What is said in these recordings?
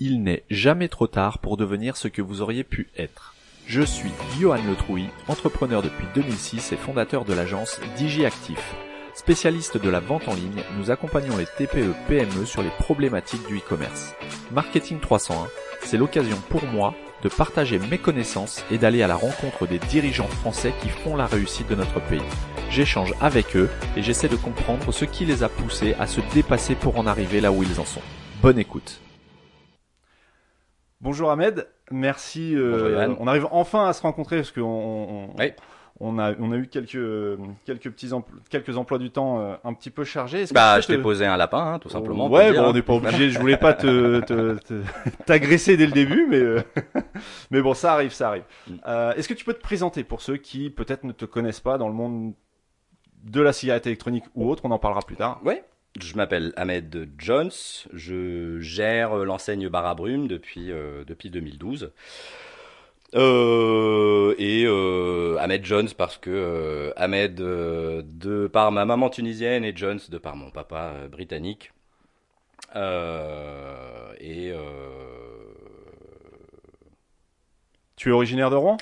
Il n'est jamais trop tard pour devenir ce que vous auriez pu être. Je suis Johan Letrouille, entrepreneur depuis 2006 et fondateur de l'agence DigiActif. Spécialiste de la vente en ligne, nous accompagnons les TPE PME sur les problématiques du e-commerce. Marketing 301, c'est l'occasion pour moi de partager mes connaissances et d'aller à la rencontre des dirigeants français qui font la réussite de notre pays. J'échange avec eux et j'essaie de comprendre ce qui les a poussés à se dépasser pour en arriver là où ils en sont. Bonne écoute. Bonjour Ahmed, merci. Euh, on arrive enfin à se rencontrer parce qu'on on, on, a, on a eu quelques, quelques petits quelques emplois du temps euh, un petit peu chargés. Bah, je t'ai posé un lapin, hein, tout simplement. Ouais, bon, on n'est pas obligé. Je voulais pas te, t'agresser dès le début, mais euh, mais bon, ça arrive, ça arrive. Mm. Est-ce que tu peux te présenter pour ceux qui peut-être ne te connaissent pas dans le monde de la cigarette électronique ou autre On en parlera plus tard. Ouais. Je m'appelle Ahmed Jones, je gère l'enseigne Barabrume depuis, euh, depuis 2012. Euh, et euh, Ahmed Jones parce que Ahmed de par ma maman tunisienne et Jones de par mon papa britannique. et tu es originaire de Rouen?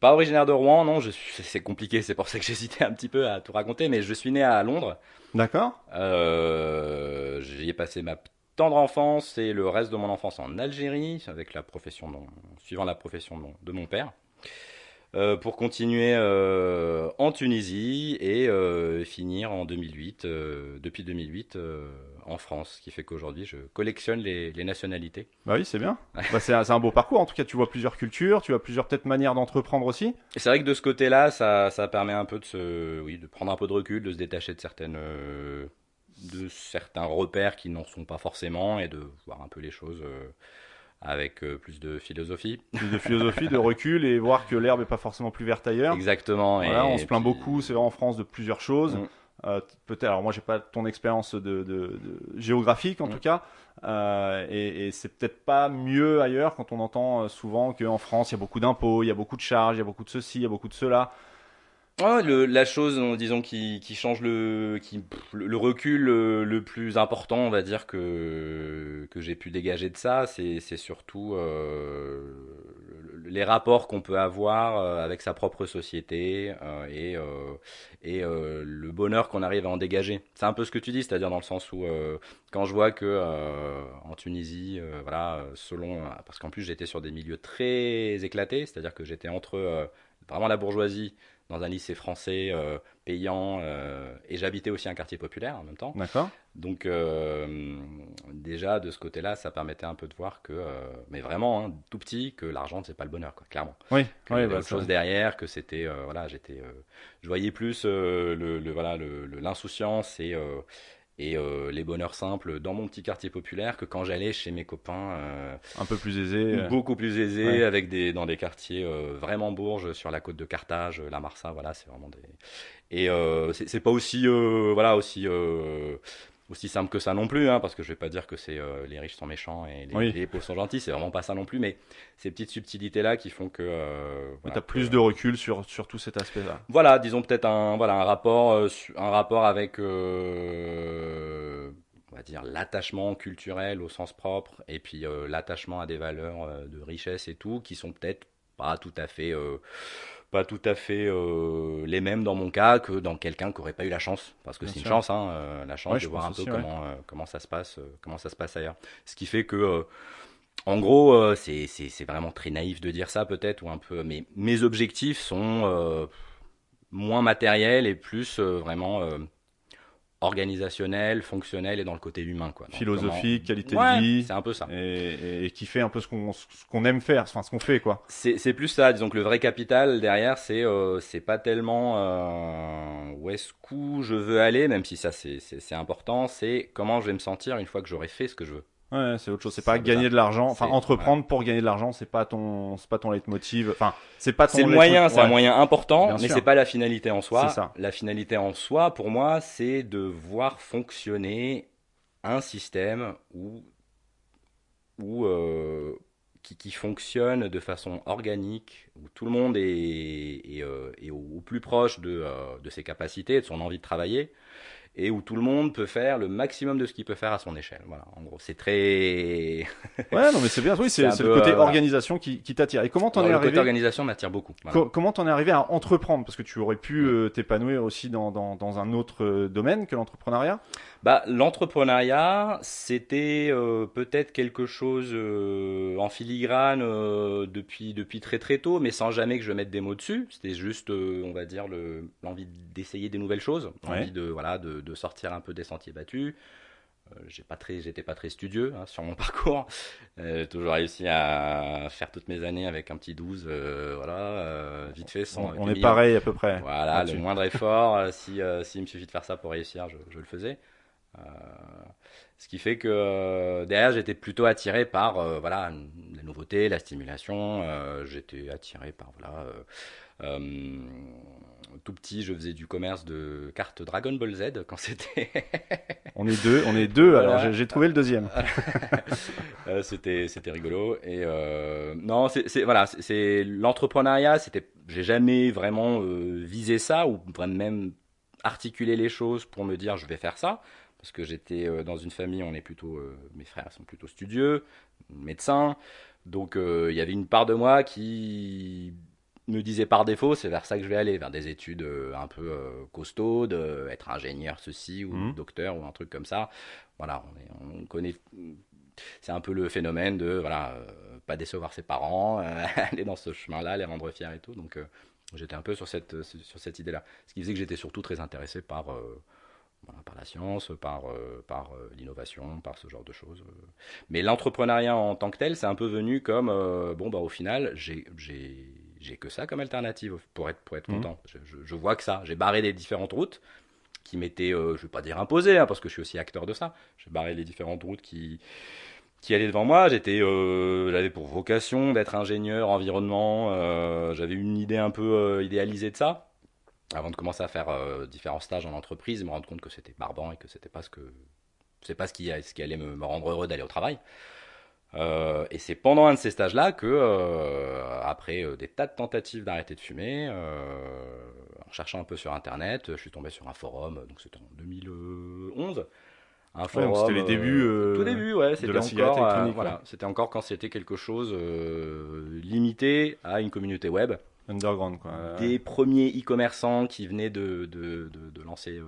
Pas originaire de Rouen, non. C'est compliqué, c'est pour ça que j'hésitais un petit peu à tout raconter, mais je suis né à Londres. D'accord. Euh, j'y ai passé ma tendre enfance et le reste de mon enfance en Algérie, avec la profession, suivant la profession de mon, père. Euh, pour continuer euh, en Tunisie et finir en 2008, depuis 2008 en France, ce qui fait qu'aujourd'hui je collectionne les, nationalités. Bah oui, c'est bien. bah c'est un, beau parcours. En tout cas, tu vois plusieurs cultures, tu vois plusieurs peut-être manières d'entreprendre aussi. Et c'est vrai que de ce côté-là, ça, ça permet un peu de se, oui, de prendre un peu de recul, de se détacher de certaines, euh, de certains repères qui n'en sont pas forcément et de voir un peu les choses. Euh, avec euh, plus de philosophie. Plus de philosophie, de recul et voir que l'herbe n'est pas forcément plus verte ailleurs. Exactement. Voilà, on se plaint beaucoup, c'est vrai en France, de plusieurs choses. Mm. Euh, peut-être, alors moi j'ai pas ton expérience de, géographique en mm. tout cas, euh, et, c'est peut-être pas mieux ailleurs quand on entend euh, souvent qu'en France il y a beaucoup d'impôts, il y a beaucoup de charges, il y a beaucoup de ceci, il y a beaucoup de cela. La chose, disons, qui, change le, qui, le recul le, plus important, on va dire, que, que j'ai pu dégager de ça, c'est surtout les rapports qu'on peut avoir euh, avec sa propre société euh, et, euh, et le bonheur qu'on arrive à en dégager. C'est un peu ce que tu dis, c'est-à-dire dans le sens où quand je vois que en Tunisie, voilà, selon, parce qu'en plus j'étais sur des milieux très éclatés, c'est-à-dire que j'étais entre vraiment la bourgeoisie dans un lycée français euh, payant euh, et j'habitais aussi un quartier populaire en même temps. D'accord. Donc euh, déjà de ce côté-là, ça permettait un peu de voir que, mais vraiment hein, tout petit, que l'argent c'est pas le bonheur, quoi, clairement. Oui. Que oui, y avait bah, autre chose derrière, que c'était voilà, j'étais, je voyais plus le, le, voilà l'insouciance et et euh, les bonheurs simples dans mon petit quartier populaire que quand j'allais chez mes copains euh, un peu plus aisés euh. beaucoup plus aisés avec des dans des quartiers vraiment bourges sur la côte de Carthage la Marsa voilà c'est vraiment des et c'est pas aussi voilà aussi aussi simple que ça non plus, hein, parce que je vais pas dire que c'est euh, les riches sont méchants et les, pauvres sont gentils, c'est vraiment pas ça non plus, mais ces petites subtilités là qui font que. Euh, tu as plus de recul sur, sur tout cet aspect-là. Voilà, disons peut-être un voilà un rapport euh, un rapport avec on va dire l'attachement culturel au sens propre et puis l'attachement à des valeurs de richesse et tout qui sont peut-être pas tout à fait pas tout à fait euh, les mêmes dans mon cas que dans quelqu'un qui aurait pas eu la chance. Parce que c'est une chance hein, euh, la chance de voir un peu comment euh, comment ça se passe comment ça se passe ailleurs. Ce qui fait que en gros c'est c'est vraiment très naïf de dire ça peut-être ou un peu mais mes objectifs sont moins matériels et plus vraiment organisationnel, fonctionnel et dans le côté humain. Quoi. Philosophique, qualité de vie. C'est un peu ça. Et, qui fait un peu ce qu'on qu'on aime faire, enfin ce qu'on fait quoi. C'est plus ça, disons que le vrai capital derrière, c'est euh, c'est pas tellement euh, où est-ce que je veux aller, même si ça c'est important, c'est comment je vais me sentir une fois que j'aurai fait ce que je veux. Ouais, c'est autre chose. C'est pas gagner de l'argent. Enfin, entreprendre pour gagner de l'argent, c'est pas ton, c'est pas ton leitmotiv. Enfin, c'est pas ton. C'est le moyen, c'est un moyen important, mais c'est pas la finalité en soi. Ça. La finalité en soi, pour moi, c'est de voir fonctionner un système où, où euh, qui, qui, fonctionne de façon organique, où tout le monde est, est, euh, est au, plus proche de, euh, de ses capacités, de son envie de travailler et où tout le monde peut faire le maximum de ce qu'il peut faire à son échelle. Voilà, en gros, c'est très ouais, non, mais c'est bien. Oui, c'est le côté organisation qui, qui t'attire. Et comment t'en es arrivé Le côté organisation m'attire beaucoup. comment t'en es arrivé à entreprendre? Parce que tu aurais pu t'épanouir aussi dans, dans, dans, un autre domaine que l'entrepreneuriat? Bah, l'entrepreneuriat, c'était peut-être quelque chose en filigrane depuis depuis très très tôt, mais sans jamais que je mette des mots dessus. C'était juste, on va dire, l'envie d'essayer des nouvelles choses, l'envie de voilà de, de sortir un peu des sentiers battus. Euh, j'ai pas très, j'étais pas très studieux hein, sur mon parcours. Euh, j'ai toujours réussi à faire toutes mes années avec un petit 12, euh, voilà, vite fait. Sans, on, est pareil à peu près. Voilà, le moindre effort, si s'il me suffit de faire ça pour réussir, je, je le faisais. Ce qui fait que derrière, j'étais plutôt attiré par voilà la nouveauté, la stimulation. j'étais attiré par voilà tout petit, je faisais du commerce de cartes Dragon Ball Z quand c'était. on est deux, on est deux. Alors j'ai trouvé le deuxième. Euh, c'était c'était rigolo et euh, non c'est voilà c'est l'entrepreneuriat c'était j'ai jamais vraiment euh, visé ça ou même articulé les choses pour me dire je vais faire ça parce que j'étais dans une famille on est plutôt mes frères sont plutôt studieux médecins donc il y avait une part de moi qui me disait par défaut, c'est vers ça que je vais aller, vers des études euh, un peu euh, costaudes, euh, être ingénieur ceci ou mmh. docteur ou un truc comme ça. Voilà, on, on connaît. C'est un peu le phénomène de voilà, pas décevoir ses parents, aller dans ce chemin-là, les rendre fiers et tout. Donc j'étais un peu sur cette sur cette idée-là. Ce qui faisait que j'étais surtout très intéressé par par la science, par, par l'innovation, par ce genre de choses. Mais l'entrepreneuriat en tant que tel, c'est un peu venu comme, bon, bah, au final, j'ai j'ai que ça comme alternative pour être, pour être mmh. content. Je, vois que ça. J'ai barré les différentes routes qui m'étaient, euh, je vais pas dire imposées, hein, parce que je suis aussi acteur de ça. J'ai barré les différentes routes qui, qui allaient devant moi. J'étais, euh, j'avais pour vocation d'être ingénieur environnement. Euh, j'avais une idée un peu euh, idéalisée de ça. Avant de commencer à faire différents stages en entreprise, me rendre compte que c'était barbant et que c'était pas ce que, c'est pas ce qui, ce qui allait me, me rendre heureux d'aller au travail. Euh, et c'est pendant un de ces stages-là que, euh, après euh, des tas de tentatives d'arrêter de fumer, en cherchant un peu sur Internet, je suis tombé sur un forum, donc c'était en 2011. Un forum, c'était les débuts, tout début, ouais, c'était encore, voilà, c'était encore quand c'était quelque chose limité à une communauté web. Underground, quoi. Des premiers e-commerçants qui venaient de, de, de, de lancer,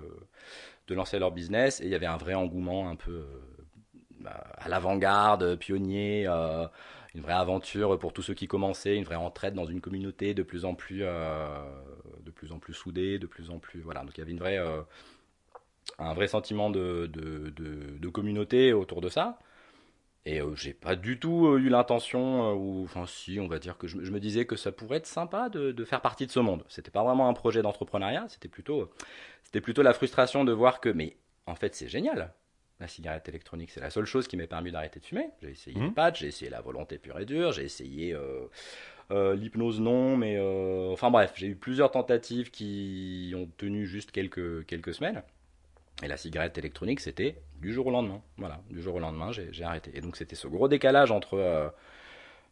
de lancer leur business, et il y avait un vrai engouement un peu à l'avant-garde, pionnier, euh, une vraie aventure pour tous ceux qui commençaient, une vraie entraide dans une communauté de plus en plus, euh, de plus en plus soudée, de plus en plus, voilà. Donc il y avait une vraie, euh, un vrai sentiment de, de, de, communauté autour de ça. Et j'ai pas du tout eu l'intention, ou enfin si, on va dire que je, me disais que ça pourrait être sympa de, de faire partie de ce monde. C'était pas vraiment un projet d'entrepreneuriat, c'était plutôt, c'était plutôt la frustration de voir que, mais en fait c'est génial la cigarette électronique, c'est la seule chose qui m'est permis d'arrêter de fumer. J'ai essayé mmh. les j'ai essayé la volonté pure et dure, j'ai essayé euh, euh, l'hypnose non, mais euh, enfin bref, j'ai eu plusieurs tentatives qui ont tenu juste quelques, quelques semaines. Et la cigarette électronique, c'était du jour au lendemain. Voilà, du jour au lendemain, j'ai arrêté. Et donc c'était ce gros décalage entre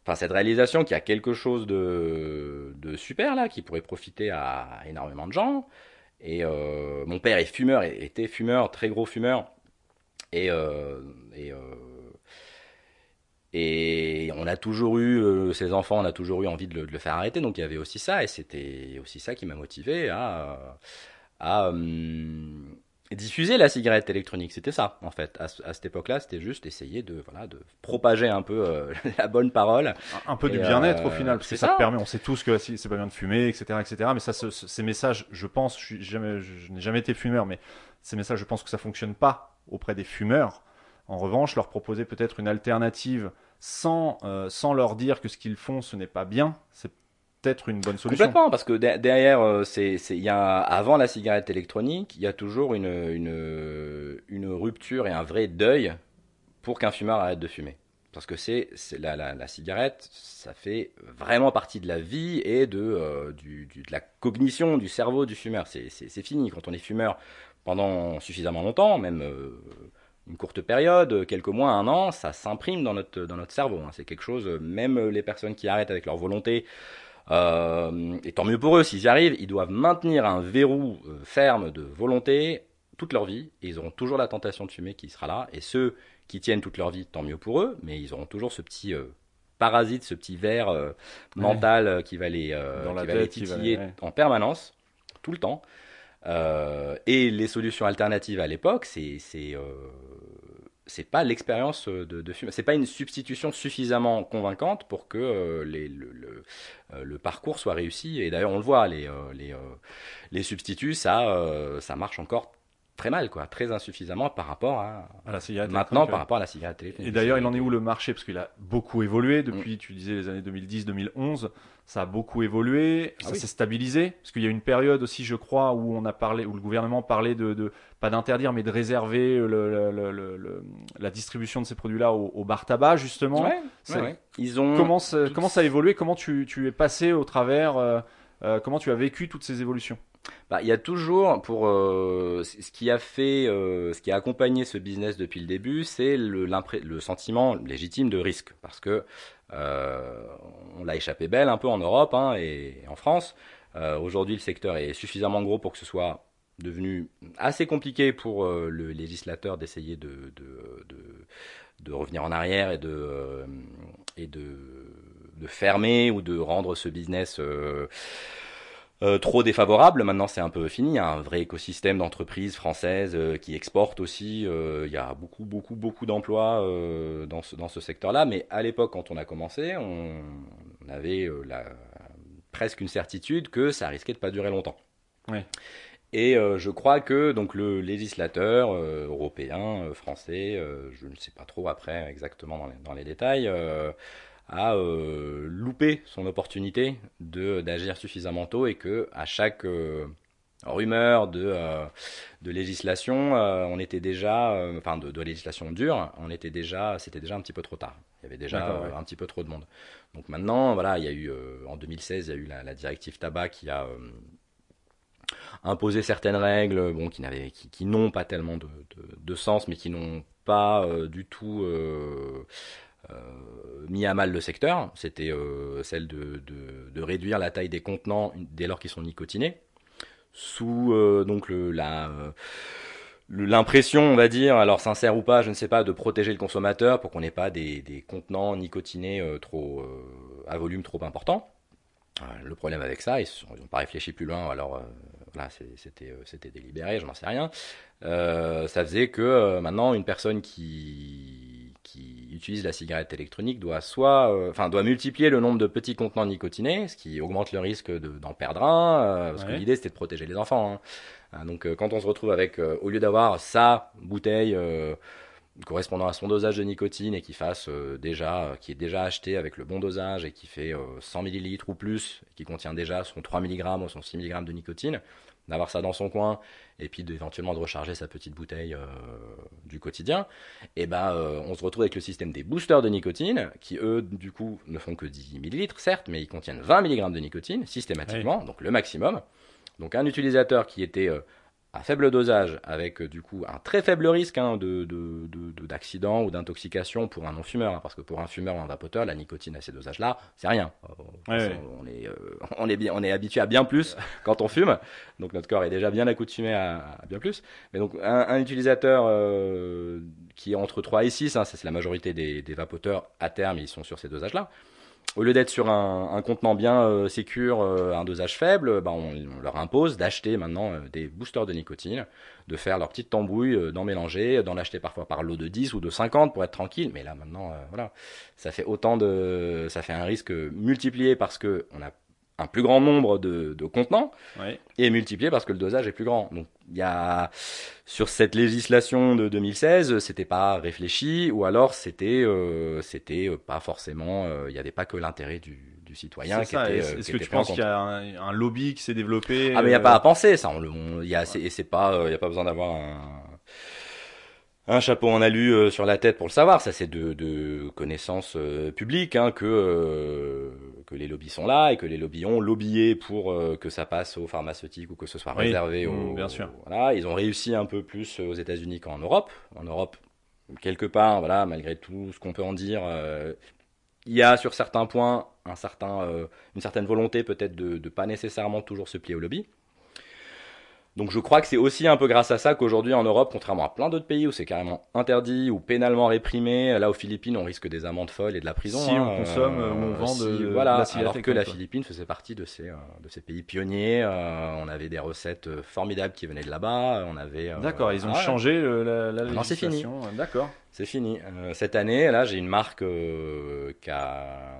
enfin cette réalisation qui a quelque chose de, de, super là, qui pourrait profiter à énormément de gens. Et mon père est fumeur, était fumeur, très gros fumeur. Et, euh, et, euh, on a toujours eu, euh, ces enfants, on a toujours eu envie de le, faire arrêter. Donc il y avait aussi ça, et c'était aussi ça qui m'a motivé à diffuser la cigarette électronique. C'était ça, en fait. À, cette époque-là, c'était juste essayer de, voilà, de propager un peu la bonne parole. Un, peu du bien-être au final, parce que ça, permet, on sait tous que c'est pas bien de fumer, etc., etc. Mais ça, ces messages, je pense, je, jamais, je n'ai jamais été fumeur, mais ces messages, je pense que ça fonctionne pas auprès des fumeurs. En revanche, leur proposer peut-être une alternative sans, euh, sans leur dire que ce qu'ils font, ce n'est pas bien, c'est peut-être une bonne solution. Complètement, parce que derrière, euh, c'est, y a, avant la cigarette électronique, il y a toujours une, rupture et un vrai deuil pour qu'un fumeur arrête de fumer. Parce que c'est, la, cigarette, ça fait vraiment partie de la vie et de, euh, la cognition du cerveau du fumeur. C'est, fini. Quand on est fumeur, pendant suffisamment longtemps, même euh, une courte période, quelques mois, un an, ça s'imprime dans notre, dans notre cerveau. Hein. C'est quelque chose, même les personnes qui arrêtent avec leur volonté, euh, et tant mieux pour eux s'ils y arrivent, ils doivent maintenir un verrou euh, ferme de volonté toute leur vie et ils auront toujours la tentation de fumer qui sera là. Et ceux qui tiennent toute leur vie, tant mieux pour eux, mais ils auront toujours ce petit parasite, ce petit verre mental qui va les, qui va les titiller en permanence, tout le temps. et les solutions alternatives à l'époque, c'est c'est pas l'expérience de, de fumer. C'est pas une substitution suffisamment convaincante pour que euh, les, le, le, euh, le, parcours soit réussi. Et d'ailleurs, on le voit, les, euh, les, les substituts, ça, ça marche encore très mal, quoi, très insuffisamment par rapport à, la cigarette maintenant par rapport à la cigarette électronique. Et d'ailleurs, il en est où le marché? Parce qu'il a beaucoup évolué depuis, mm. tu disais, les années 2010-2011 ça a beaucoup évolué, ah ça s'est stabilisé, parce qu'il y a une période aussi, je crois, où on a parlé, où le gouvernement parlait de, pas d'interdire, mais de réserver la distribution de ces produits-là au, bar tabac, justement. Ils ont comment, ça, comment ça a évolué? Comment tu, es passé au travers euh, euh, Comment tu as vécu toutes ces évolutions? Bah, il y a toujours pour euh, ce qui a fait, ce qui a accompagné ce business depuis le début, c'est le, sentiment légitime de risque, parce que euh, on l'a échappé belle un peu en Europe hein, et en France. Euh, aujourd'hui, le secteur est suffisamment gros pour que ce soit devenu assez compliqué pour euh, le législateur d'essayer de, revenir en arrière et de, fermer ou de rendre ce business euh, trop défavorable. Maintenant, c'est un peu fini. Il y a un vrai écosystème d'entreprises françaises euh, qui exportent aussi. Euh, il y a beaucoup, beaucoup, beaucoup d'emplois dans ce, dans ce secteur-là. Mais à l'époque, quand on a commencé, on, avait la, presque une certitude que ça risquait de pas durer longtemps. Et je crois que donc le législateur européen, français, je ne sais pas trop après exactement dans les, dans les détails, a euh, loupé son opportunité de d'agir suffisamment tôt et que à chaque euh, rumeur de, euh, de législation, on était déjà, enfin de, législation dure, on était déjà, c'était déjà un petit peu trop tard. Il y avait déjà un petit peu trop de monde. Donc maintenant, voilà, il y a eu en 2016, il y a eu la, directive tabac qui a imposé certaines règles, bon, qui n'avaient, qui, n'ont pas tellement de, de, sens, mais qui n'ont pas du tout euh, mis à mal le secteur, c'était euh, celle de, réduire la taille des contenants dès lors qu'ils sont nicotinés, sous euh, donc la l'impression, on va dire, alors sincère ou pas, je ne sais pas, de protéger le consommateur pour qu'on n'ait pas des, contenants nicotinés trop à volume trop important. le problème avec ça, ils n'ont pas réfléchi plus loin, alors voilà, c'était délibéré, je n'en sais rien. ça faisait que maintenant une personne qui qui utilise la cigarette électronique doit soit, euh, enfin, doit multiplier le nombre de petits contenants nicotinés, ce qui augmente le risque d'en perdre un, euh, parce que l'idée c'était de protéger les enfants. Hein. Hein, donc, euh, quand on se retrouve avec, au lieu d'avoir sa bouteille correspondant à son dosage de nicotine et qui fasse déjà, qui est déjà acheté avec le bon dosage et qui fait 100 millilitres ou plus, qui contient déjà son 3 mg ou son 6 mg de nicotine, d'avoir ça dans son coin et puis éventuellement de recharger sa petite bouteille euh, du quotidien, et eh ben euh, on se retrouve avec le système des boosters de nicotine qui eux du coup ne font que 10 millilitres certes, mais ils contiennent 20 mg de nicotine systématiquement, donc le maximum. Donc un utilisateur qui était euh, à faible dosage, avec euh, du coup un très faible risque hein, de, d'accident ou d'intoxication pour un non-fumeur, hein, parce que pour un fumeur ou un vapoteur, la nicotine à ces dosages-là, c'est rien. Euh, on, est, euh, on, est bien, on est habitué à bien plus quand on fume, donc notre corps est déjà bien accoutumé à, à bien plus. Mais donc un, utilisateur qui est entre 3 et 6, hein, c'est la majorité des, des vapoteurs à terme, ils sont sur ces dosages-là au lieu d'être sur un, contenant bien euh, sécure, euh, un dosage faible, bah, on, leur impose d'acheter maintenant euh, des boosters de nicotine, de faire leur petite tambouille, d'en mélanger, d'en acheter parfois par lot de 10 ou de 50 pour être tranquille. Mais là maintenant, voilà, ça fait autant de, ça fait un risque multiplié parce que on a un plus grand nombre de, contenants et multiplié parce que le dosage est plus grand. Donc il y a sur cette législation de 2016, c'était pas réfléchi ou alors c'était euh, c'était pas forcément euh, il n'y avait pas que l'intérêt du, du citoyen qui était euh, Est-ce que tu penses qu'il y a un, lobby qui s'est développé Ah mais il n'y a pas à penser ça, on, y a et c'est pas il y a pas besoin d'avoir un un chapeau en alu euh, sur la tête pour le savoir. Ça, c'est de, de connaissances euh, publiques hein, que euh, que les lobbies sont là et que les lobbies ont lobbyé pour que ça passe aux pharmaceutiques ou que ce soit réservé aux. Bien sûr. Voilà, ils ont réussi un peu plus aux États-Unis qu'en Europe. En Europe, quelque part, voilà, malgré tout ce qu'on peut en dire, il y a sur certains points un certain, une certaine volonté peut-être de ne pas nécessairement toujours se plier au lobby. Donc je crois que c'est aussi un peu grâce à ça qu'aujourd'hui en Europe, contrairement à plein d'autres pays où c'est carrément interdit ou pénalement réprimé, là aux Philippines on risque des amendes folles et de la prison. Si hein, on consomme euh, on vend si, de, voilà, de la alors que la Philippine faisait partie de ces, euh, de ces pays pionniers. euh, on avait des recettes formidables qui venaient de là-bas. On avait. euh, D'accord, ils ont ah, changé la, la Non, c'est fini. législation. D'accord. c'est fini. Cette année, là, j'ai une marque qui, a,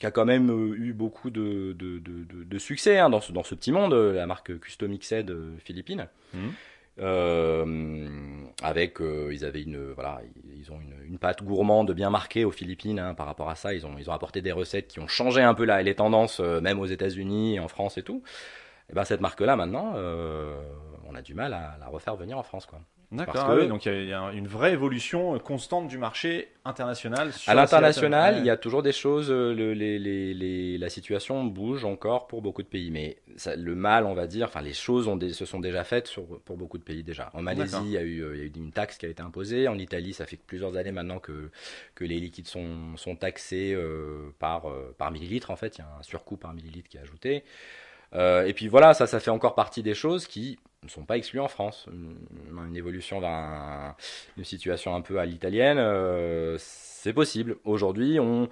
qui a quand même euh, eu beaucoup de, de, de, de- de succès hein, dans, ce, dans ce petit monde, euh, la marque Custom Xed euh, Philippines. Mhm. Euh, avec, euh, ils avaient une, voilà, ils- ont une, une pâte gourmande bien marquée aux Philippines. hein, par rapport à ça, ils ont, ils ont apporté des recettes qui ont changé un peu la, les tendances, euh, même aux États-Unis, en France et tout. Et ben cette marque-là, maintenant, on a du mal à la refaire venir en France, quoi. D'accord. Parce ah oui, donc il y a- il y, a une vraie évolution constante du marché international. sur À l'international, il y a toujours des choses, euh, le- les, les, les- la situation bouge encore pour beaucoup de pays, mais ça- le mal, on va dire, enfin les choses ont des- se sont déjà faites sur, pour beaucoup de pays déjà. En Malaisie, D'accord. il y, a eu, euh, il y a eu une taxe qui a été imposée. En Italie, ça fait plusieurs années maintenant que, que les liquides sont, sont taxés euh, par, euh, par millilitre. En fait, il y a un surcoût par millilitre qui est ajouté. Euh, et puis voilà, ça, ça fait encore partie des choses qui ne sont pas exclues en France. Une, évolution vers un- une situation un peu à l'italienne, euh, c'est possible. Aujourd'hui, on,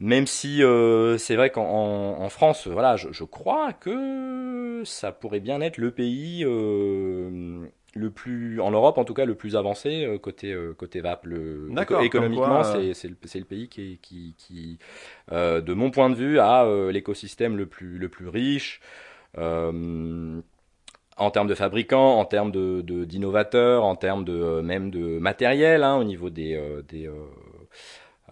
même si euh, c'est vrai qu'en en, en France, voilà, je, je crois que ça pourrait bien être le pays euh, le plus, en Europe en tout cas, le plus avancé euh, côté euh, côté vape. Le, économiquement, c'est c'est le, le pays qui, est- qui, qui euh, de mon point de vue, a euh, l'écosystème le plus le plus riche. En termes de fabricants, en termes de de- d'innovateurs, en termes de euh, même de matériel, hein, au niveau des euh, des euh,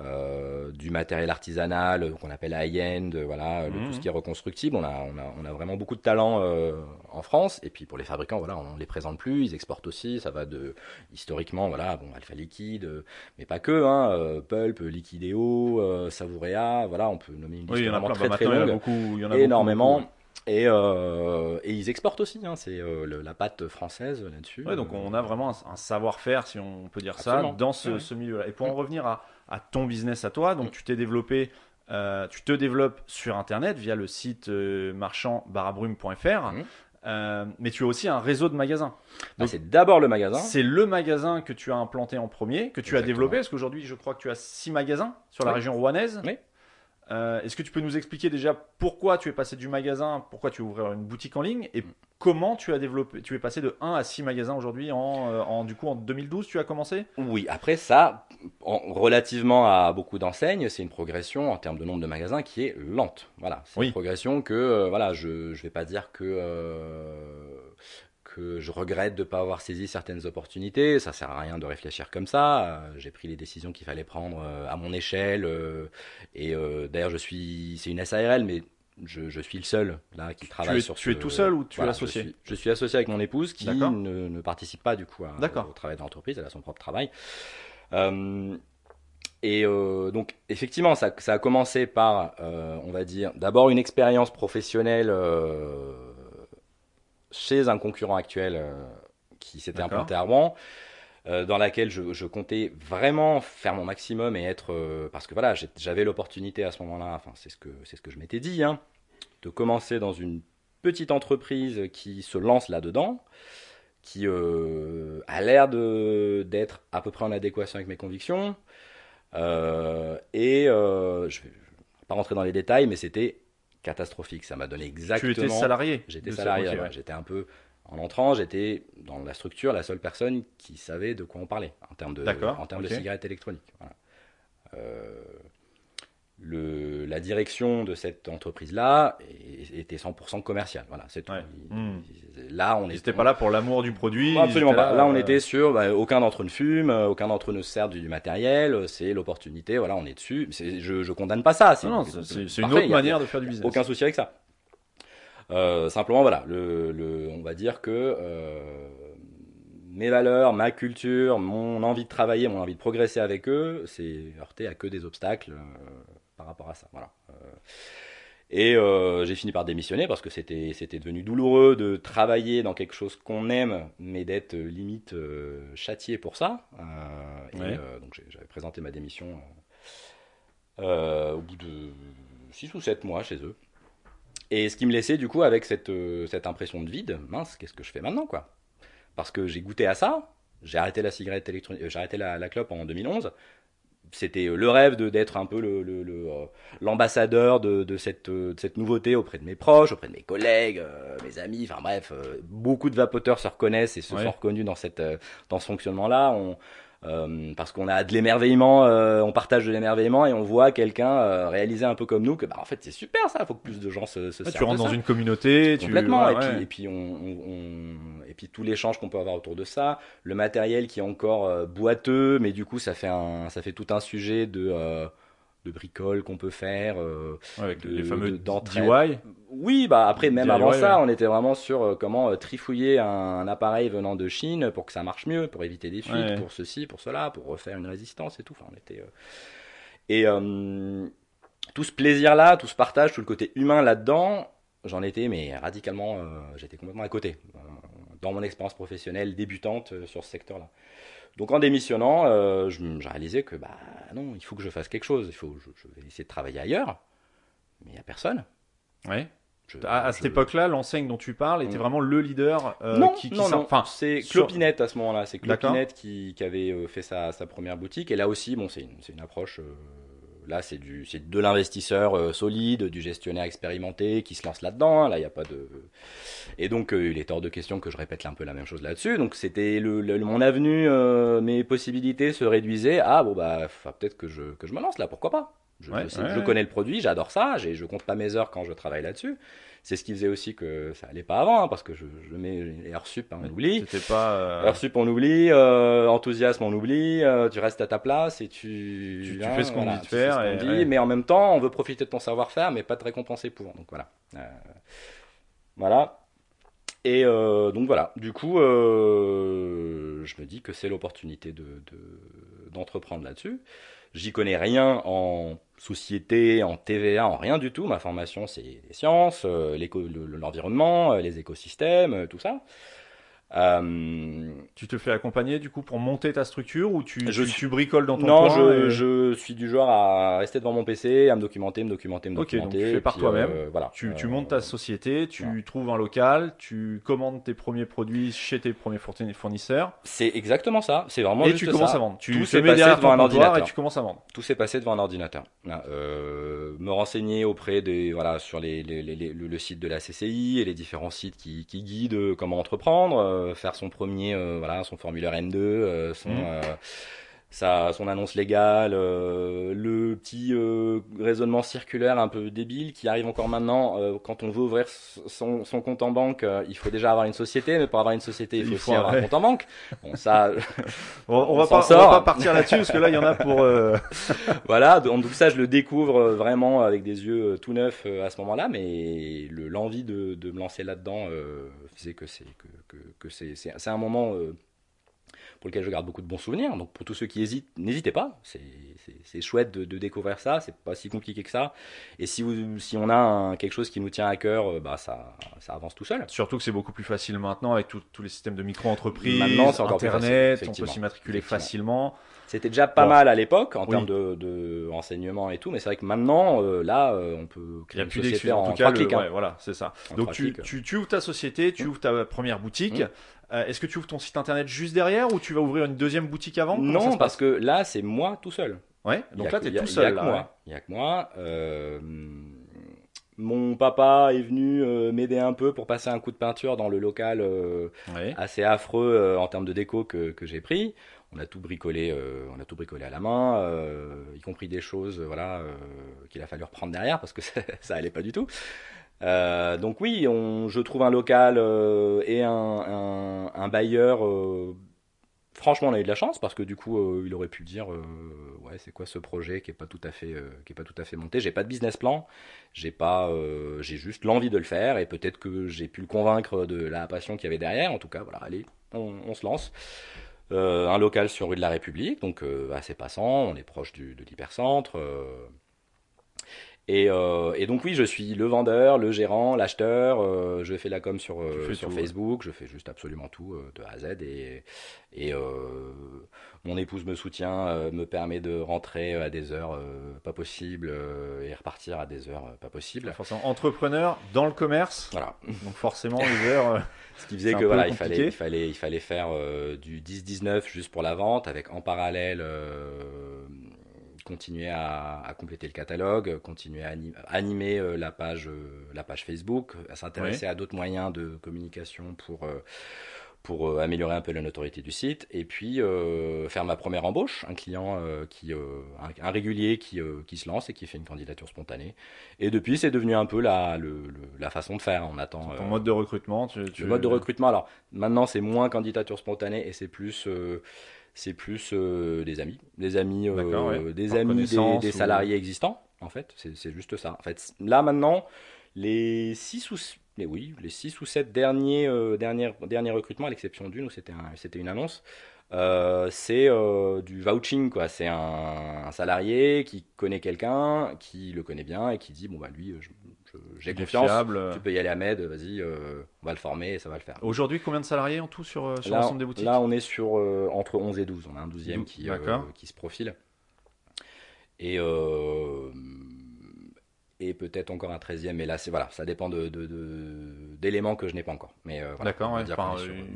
euh, du matériel artisanal qu'on appelle high-end, voilà, le- tout ce qui est reconstructible. On a, on a, on a vraiment beaucoup de talent euh, en France. Et puis pour les fabricants, voilà, on les présente plus, ils exportent aussi. Ça va de historiquement, voilà, bon, Alpha Liquide, mais pas que, hein, euh, Pulp, Liquideo, Savourea, voilà, on peut nommer une liste Oui, il y en a vraiment plein. très Bah, très maintenant, il y en a longue beaucoup. Énormément. beaucoup, Et, euh, et ils exportent aussi, hein, c'est euh, la pâte française là-dessus. Ouais, donc on a vraiment un, un savoir-faire, si on peut dire ça, dans ce, Ouais. ce milieu-là. Et pour en revenir à, à ton business à toi, donc tu t'es développé, euh, tu te développes sur Internet via le site marchand barabrume.fr, Mhm. euh, mais tu as aussi un réseau de magasins. Ah, c'est d'abord le magasin. C'est le magasin que tu as implanté en premier, que tu as développé, parce qu'aujourd'hui, je crois que tu as six magasins sur la Oui. région rouennaise. Oui. Euh, Est-ce que tu peux nous expliquer déjà pourquoi tu es passé du magasin, pourquoi tu ouvert une boutique en ligne et comment tu as développé, tu es passé de 1 à 6 magasins aujourd'hui en, euh, en, du coup en 2012 tu as commencé? Oui, après ça, en- relativement à beaucoup d'enseignes, c'est une progression en termes de nombre de magasins qui est lente. Voilà, c'est Oui. une progression que, euh, voilà, je je vais pas dire que euh, que je regrette de ne pas avoir saisi certaines opportunités. Ça sert à rien de réfléchir comme ça. Euh, J'ai pris les décisions qu'il fallait prendre euh, à mon échelle. euh, et d'ailleurs, je suis, c'est une SARL, mais je, je suis le seul là qui travaille es- sur tu es tout seul ou tu es associé je suis, je suis associé avec mon épouse qui ne, ne participe pas du coup à- au travail de l'entreprise. Elle a son propre travail. Euh, et euh, donc, effectivement, ça, ça a commencé par, euh, on va dire, d'abord une expérience professionnelle euh, chez un concurrent actuel euh, qui s'était implanté à Rouen, euh, dans laquelle je, je comptais vraiment faire mon maximum et être, euh, parce que voilà, j'avais l'opportunité à ce moment-là, enfin, c'est ce que c'est ce que je m'étais dit, hein, de commencer dans une petite entreprise qui se lance là-dedans qui euh, a l'air de- d'être à peu près en adéquation avec mes convictions. Et je ne vais pas rentrer dans les détails, mais c'était catastrophique. Ça m'a donné exactement. Tu étais salarié J'étais salarié. ouais. J'étais un peu en entrant, j'étais dans la structure la seule personne qui savait de quoi on parlait en termes de, D'accord, en termes ok. de cigarettes électroniques. Voilà. Euh, le, la direction de cette entreprise-là était 100% commerciale. Voilà, c'est tout. Ouais. Hmm. Là, on n'étaient pas là pour l'amour du produit. ils Absolument pas. Là, on euh, était sur bah, aucun d'entre eux ne fume, euh, aucun d'entre eux ne sert du matériel. euh, C'est l'opportunité. Voilà, on est dessus. Je, je condamne pas ça. Non, non, c'est une autre a- manière de faire du business. Aucun souci avec ça. Euh, simplement, voilà, le, le- on va dire que euh, mes valeurs, ma culture, mon envie de travailler, mon envie de progresser avec eux, c'est heurté à que des obstacles euh, par rapport à ça. Voilà. Euh, et euh, j'ai fini par démissionner parce que c'était c'était devenu douloureux de travailler dans quelque chose qu'on aime, mais d'être euh, limite euh, châtié pour ça. Euh, Ouais. donc j'avais présenté ma démission au bout de 6 ou 7 mois chez eux. Et ce qui me laissait du coup avec cette, cette impression de vide, mince, qu'est-ce que je fais maintenant quoi? Parce que j'ai goûté à ça, j'ai arrêté la cigarette électronique, j'ai arrêté la, la, clope en 2011, c'était le rêve d'être un peu l'ambassadeur le, le, de, de, cette, de cette nouveauté auprès de mes proches, auprès de mes collègues, euh, mes amis, enfin bref, euh, beaucoup de vapoteurs se reconnaissent et se ouais. sont reconnus dans, cette, euh, dans ce fonctionnement-là. On, euh, parce qu'on a de l'émerveillement, euh, on partage de l'émerveillement et on voit quelqu'un euh, réaliser un peu comme nous que bah en fait c'est super ça, il faut que plus de gens se, se Tu rentres dans une communauté, complètement. Tu... Ouais, et, puis, et puis on, on, on, et puis tout l'échange qu'on peut avoir autour de ça, le matériel qui est encore boiteux, mais du coup ça fait un, ça fait tout un sujet de de bricoles qu'on peut faire, euh, avec de, les fameux de, DIY. Oui, bah après même DIY, avant ça, ouais. on était vraiment sur euh, comment euh, trifouiller un, un, appareil venant de Chine pour que ça marche mieux, pour éviter des fuites, ouais. pour ceci, pour cela, pour refaire une résistance et tout. Enfin, on était euh, et tout ce plaisir-là, tout ce partage, tout le côté humain là-dedans, j'en étais mais radicalement, j'étais complètement à côté dans mon expérience professionnelle débutante sur ce secteur-là. Donc en démissionnant, euh, j'ai réalisé que bah non, il faut que je fasse quelque chose. Il faut, je, je vais essayer de travailler ailleurs, mais il y a personne. Ouais. Je, à, à cette époque-là, l'enseigne dont tu parles était mmh. vraiment le leader euh, non, qui, qui non, non. Enfin, c'est Clopinette sur... à ce moment-là. C'est Clopinette qui, qui, avait euh, fait sa, sa, première boutique. Et là aussi, bon, c'est une, une, approche. Euh, là, c'est de l'investisseur euh, solide, du gestionnaire expérimenté qui se lance là-dedans. Hein. Là, il n'y a pas de. Et donc, euh, il est hors de question que je répète un peu la même chose là-dessus. Donc, c'était mon avenue, euh, mes possibilités se réduisaient. Ah bon bah, peut-être que je que je me lance là. Pourquoi pas je, ouais, je, ouais, je, connais le produit, j'adore ça, je compte pas mes heures quand je travaille là-dessus. C'est ce qui faisait aussi que ça allait pas avant, hein, parce que je, je mets les heures sup, hein, on oublie. Pas euh... heures sup, on oublie. Euh, enthousiasme, on oublie. Euh, tu restes à ta place et tu. Tu, tu fais ce qu'on voilà, dit de faire. Et, dit, ouais. Mais en même temps, on veut profiter de ton savoir-faire, mais pas te récompenser pour. Donc voilà. Euh, voilà. Et euh, donc voilà, du coup, euh, je me dis que c'est l'opportunité de, d'entreprendre de, là-dessus. J'y connais rien en société, en TVA, en rien du tout. Ma formation, c'est les sciences, euh, l'environnement, les écosystèmes, tout ça. Euh, tu te fais accompagner du coup pour monter ta structure ou tu, je tu, tu bricoles dans ton non, coin je, et... je suis du genre à rester devant mon PC, à me documenter, me documenter, me okay, documenter. donc tu fais par toi-même. Euh, voilà. Tu, tu, montes ta société, tu trouves un local, tu commandes tes premiers produits chez tes premiers fournisseurs. C'est exactement ça. C'est vraiment et tu commences ça. à vendre. Tu Tout te mets derrière devant un ordinateur et tu commences à vendre. Tout s'est passé devant un ordinateur. Euh, me renseigner auprès des voilà sur les, les, les, les le, site de la CCI et les différents sites qui, qui guident comment entreprendre, euh, faire son premier euh, voilà, son formulaire N2, euh, son, sa, son annonce légale, euh, le petit euh, raisonnement circulaire un peu débile qui arrive encore maintenant. Euh, quand on veut ouvrir son, son compte en banque, il faut déjà avoir une société, mais pour avoir une société, il faut, il faut aussi avoir un compte en banque. Bon, ça, on, on, on, va pas, on, va pas, partir là-dessus parce que là, il y en a pour. voilà, donc ça, je le découvre vraiment avec des yeux tout neufs à ce moment-là, mais l'envie de, de, me lancer là-dedans faisait que c'est que, que, que c'est un moment pour lequel je garde beaucoup de bons souvenirs. Donc pour tous ceux qui hésitent, n'hésitez pas. C'est chouette de, de, découvrir ça. C'est pas si compliqué que ça. Et si, vous, si on a un, quelque chose qui nous tient à cœur, bah ça, ça avance tout seul. Surtout que c'est beaucoup plus facile maintenant avec tous les systèmes de micro-entreprises, Internet, facile, on peut s'y matriculer facilement. C'était déjà pas bon. mal à l'époque en oui. termes de, de, renseignement et tout, mais c'est vrai que maintenant, euh, là, euh, on peut créer une société en, en, tout cas, le, clics, hein. ouais, voilà, c'est ça. En Donc tu, tu, tu, ouvres ta société, tu mmh. ouvres ta première boutique. Mmh. Euh, Est-ce que tu ouvres ton site internet juste derrière ou tu vas ouvrir une deuxième boutique avant? Non, parce que là, c'est moi tout seul. Ouais, donc là, tu es tout seul. Il n'y a, que moi. Il y a que moi. Euh, mon papa est venu euh, m'aider un peu pour passer un coup de peinture dans le local ouais. assez affreux en termes de déco que, que j'ai pris. On a tout bricolé, on a tout bricolé à la main, y compris des choses, voilà, qu'il a fallu reprendre derrière parce que ça, ça allait pas du tout. Euh, donc oui, on, je trouve un local euh, et un, un, un bailleur. Euh, franchement, on a eu de la chance parce que du coup, il aurait pu dire, ouais, c'est quoi ce projet qui est pas tout à fait, qui est pas tout à fait monté. J'ai pas de business plan, j'ai pas, j'ai juste l'envie de le faire et peut-être que j'ai pu le convaincre de la passion qu'il y avait derrière. En tout cas, voilà, allez, on, on se lance. un local sur rue de la République, donc assez passant, on est proche du, de l'hypercentre. Et, euh, et, donc oui, je suis le vendeur, le gérant, l'acheteur. Euh, je fais la com sur, euh, sur Facebook. Je fais juste absolument tout de A à Z. Et, et mon épouse me soutient, me permet de rentrer à des heures pas possibles et repartir à des heures pas possibles. Forcément, entrepreneur dans le commerce. Voilà. Donc forcément les heures. Ce qui faisait que voilà, il fallait, il fallait, il fallait faire du 10-19 juste pour la vente, avec en parallèle continuer à, compléter le catalogue, continuer à animer euh, la page, euh, la page Facebook, à s'intéresser à d'autres moyens de communication pour euh, pour améliorer un peu la notoriété du site et puis faire ma première embauche, un client qui, un, régulier qui, qui se lance et qui fait une candidature spontanée. Et depuis, c'est devenu un peu la, la façon de faire. On attend. Ton mode de recrutement. Tu, Le mode de recrutement. Alors maintenant, c'est moins candidature spontanée et c'est plus c'est plus euh, des amis, des amis, euh, des amis, des, salariés existants. En fait, c'est juste ça. En fait, là maintenant, les 6 ou les, oui, les six ou 7 derniers, euh, derniers, derniers recrutements, à l'exception d'une où c'était un, une annonce, c'est du vouching quoi. C'est un, salarié qui connaît quelqu'un, qui le connaît bien et qui dit bon bah lui, je, j'ai confiance. Tu peux y aller Ahmed, vas-y, euh, on va le former et ça va le faire. Aujourd'hui, combien de salariés en tout sur, euh, sur l'ensemble des boutiques Là, on est sur euh, entre 11 et 12. On a un 12e qui, qui se profile. Et et peut-être encore un 13e. Mais là, c'est voilà, ça dépend de, d'éléments que je n'ai pas encore. Mais euh, d'accord,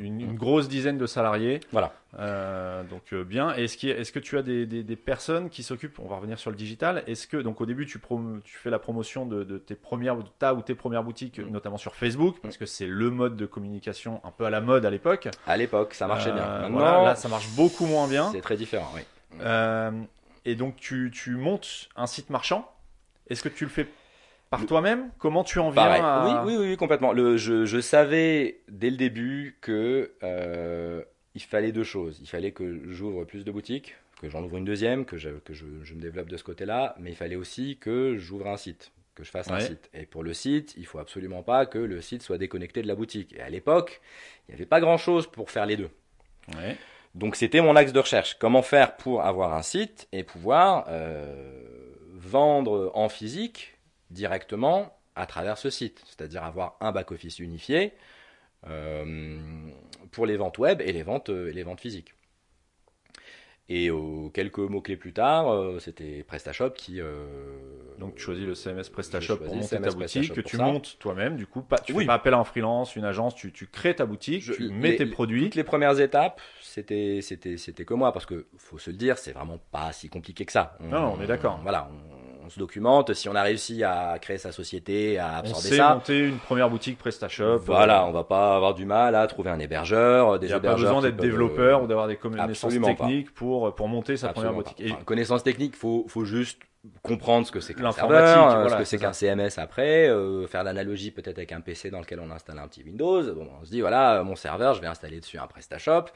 une, grosse dizaine de salariés. Voilà. Euh, donc euh, bien. Est-ce, que tu as des, personnes qui s'occupent On va revenir sur le digital. Est-ce que donc au début tu, tu fais la promotion de, tes premières, ta ou tes premières boutiques, mm. notamment sur Facebook, parce mm. que c'est le mode de communication un peu à la mode à l'époque. À l'époque, ça marchait bien. Maintenant, là, ça marche beaucoup moins bien. C'est très différent, oui. et donc tu, tu montes un site marchand. Est-ce que tu le fais par toi-même Comment tu en viens à... oui, oui, oui, complètement. Le, je, je, savais dès le début que euh, il fallait deux choses. Il fallait que j'ouvre plus de boutiques, que j'en ouvre une deuxième, que, je, que je, je me développe de ce côté-là, mais il fallait aussi que j'ouvre un site, que je fasse un site. Et pour le site, il faut absolument pas que le site soit déconnecté de la boutique. Et à l'époque, il n'y avait pas grand-chose pour faire les deux. Donc c'était mon axe de recherche. Comment faire pour avoir un site et pouvoir euh, vendre en physique directement à travers ce site, c'est-à-dire avoir un back-office unifié euh, pour les ventes web et les ventes, euh, les ventes physiques. Et quelques mots-clés plus tard, euh, c'était PrestaShop qui. Donc tu choisis le CMS PrestaShop pour monter ta boutique, que tu montes toi-même, du coup, pas, tu fais pas appel à un freelance, une agence, tu, tu crées ta boutique, tu mets tes produits. Toutes les premières étapes, c'était c'était c'était que moi, parce que faut se le dire, c'est vraiment pas si compliqué que ça. non, on est d'accord. Voilà, on se documente. Si on a réussi à créer sa société, à absorber on sait ça. monter une première boutique PrestaShop. Voilà, on va pas avoir du mal à trouver un hébergeur, des Il n'y a pas besoin d'être développeur ou d'avoir des connaissances techniques pour, pour monter sa première boutique. Et... connaissances techniques, faut, faut juste comprendre ce que c'est qu'un serveur, ce que c'est qu'un CMS après, euh, faire l'analogie peut-être avec un PC dans lequel on installe un petit Windows. Bon, on se dit voilà, mon serveur, je vais installer dessus un PrestaShop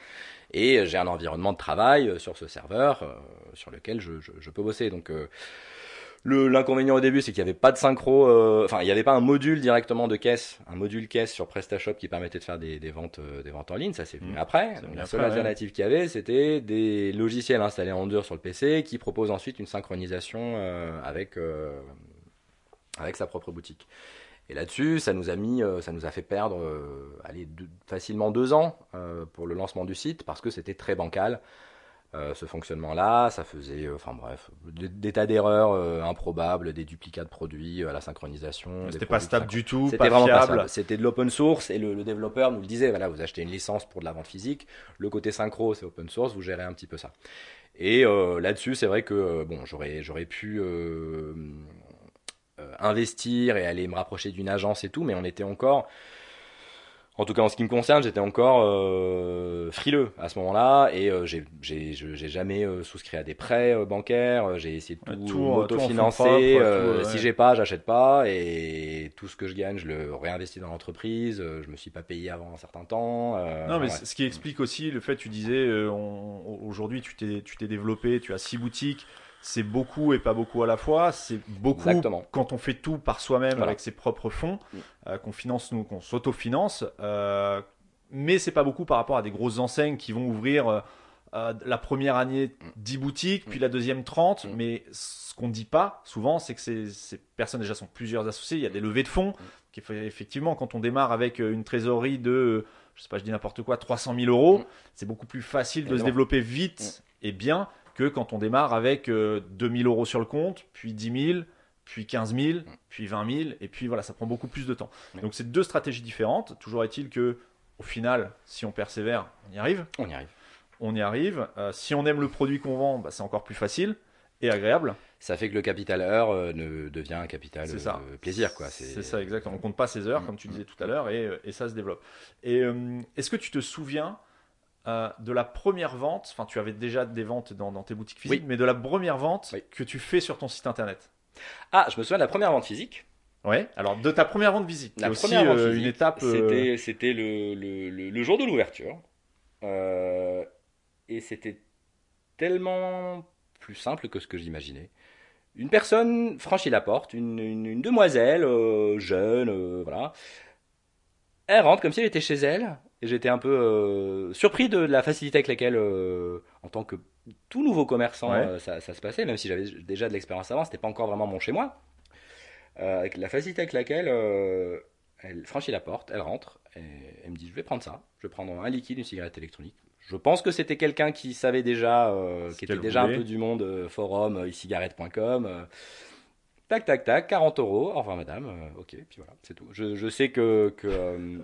et j'ai un environnement de travail sur ce serveur euh, sur lequel je, je, je, peux bosser. Donc euh, L'inconvénient au début, c'est qu'il n'y avait pas de synchro, euh, enfin, il n'y avait pas un module directement de caisse, un module caisse sur PrestaShop qui permettait de faire des, des ventes, euh, des ventes en ligne. Ça, c'est venu mmh. après. la seule alternative qu'il y avait, c'était des logiciels installés en dur sur le PC qui proposent ensuite une synchronisation euh, avec, avec sa propre boutique. Et là-dessus, ça nous a mis, ça nous a fait perdre, allez, facilement deux ans pour le lancement du site parce que c'était très bancal. Euh, ce fonctionnement-là. Ça faisait, euh, enfin bref, des, tas d'erreurs euh, improbables, des duplicats de produits, à la synchronisation. C'était pas stable du tout, pas vraiment fiable. C'était de l'open source et le, développeur nous le disait. Voilà, vous achetez une licence pour de la vente physique. Le côté synchro, c'est open source. Vous gérez un petit peu ça. Et là-dessus, c'est vrai que bon, j'aurais j'aurais pu investir et aller me rapprocher d'une agence et tout, mais on était encore en tout cas, en ce qui me concerne, j'étais encore euh, frileux à ce moment-là et euh, j'ai jamais euh, souscrit à des prêts euh, bancaires. J'ai essayé de tout, tout autofinancer. Si j'ai pas, j'achète pas et tout ce que je gagne, je le réinvestis dans l'entreprise. je me suis pas payé avant un certain temps. non, mais ce qui explique aussi le fait, tu disais, aujourd'hui, tu t'es tu t'es développé, tu as six boutiques c'est beaucoup et pas beaucoup à la fois. C'est beaucoup quand on fait tout par soi-même avec ses propres fonds, mm. euh, qu'on finance nous, qu'on s'autofinance. Euh, mais c'est pas beaucoup par rapport à des grosses enseignes qui vont ouvrir euh, la première année 10 boutiques, puis la deuxième 30, mais ce qu'on dit pas souvent, c'est que ces, ces, personnes déjà sont plusieurs associés, il y a des levées de fonds, qui effectivement quand on démarre avec une trésorerie de, je sais pas, je dis n'importe quoi, 300 000 euros, c'est beaucoup plus facile de se développer vite et bien que quand on démarre avec 2000 euros sur le compte, puis 10 000, puis 15 000, puis 20 000, et puis voilà, ça prend beaucoup plus de temps. Donc c'est deux stratégies différentes. Toujours est-il que, au final, si on persévère, on y arrive. On y arrive. On y arrive. Euh, si on aime le produit qu'on vend, bah, c'est encore plus facile et agréable. Ça fait que le capital heure euh, ne devient un capital euh, plaisir. quoi. C'est ça, exactement. On compte pas ses heures, mm. comme tu disais tout à l'heure, et, et, ça se développe. Et est-ce que tu te souviens de la première vente, enfin tu avais déjà des ventes dans, tes boutiques physiques, mais de la première vente que tu fais sur ton site internet ah, je me souviens de la première vente physique. Ouais. Alors de ta première vente physique. La première vente euh, une étape. Euh, c'était le, le, jour de l'ouverture. Euh, et c'était tellement plus simple que ce que j'imaginais. Une personne franchit la porte, une, une, demoiselle jeune, voilà. Elle rentre comme si elle était chez elle. Et j'étais un peu surpris de la facilité avec laquelle, en tant que tout nouveau commerçant, euh, ça, se passait, même si j'avais déjà de l'expérience avant, c'était pas encore vraiment mon chez moi. Euh, avec la facilité avec laquelle euh, elle franchit la porte, elle rentre, et elle me dit Je vais prendre ça, je vais prendre un liquide, une cigarette électronique. Je pense que c'était quelqu'un qui savait déjà, qui était déjà un peu du monde forum, e-cigarette.com. tac, tac, tac, 40 euros. Au revoir, madame. ok, puis voilà, c'est tout. Je, je, sais que. que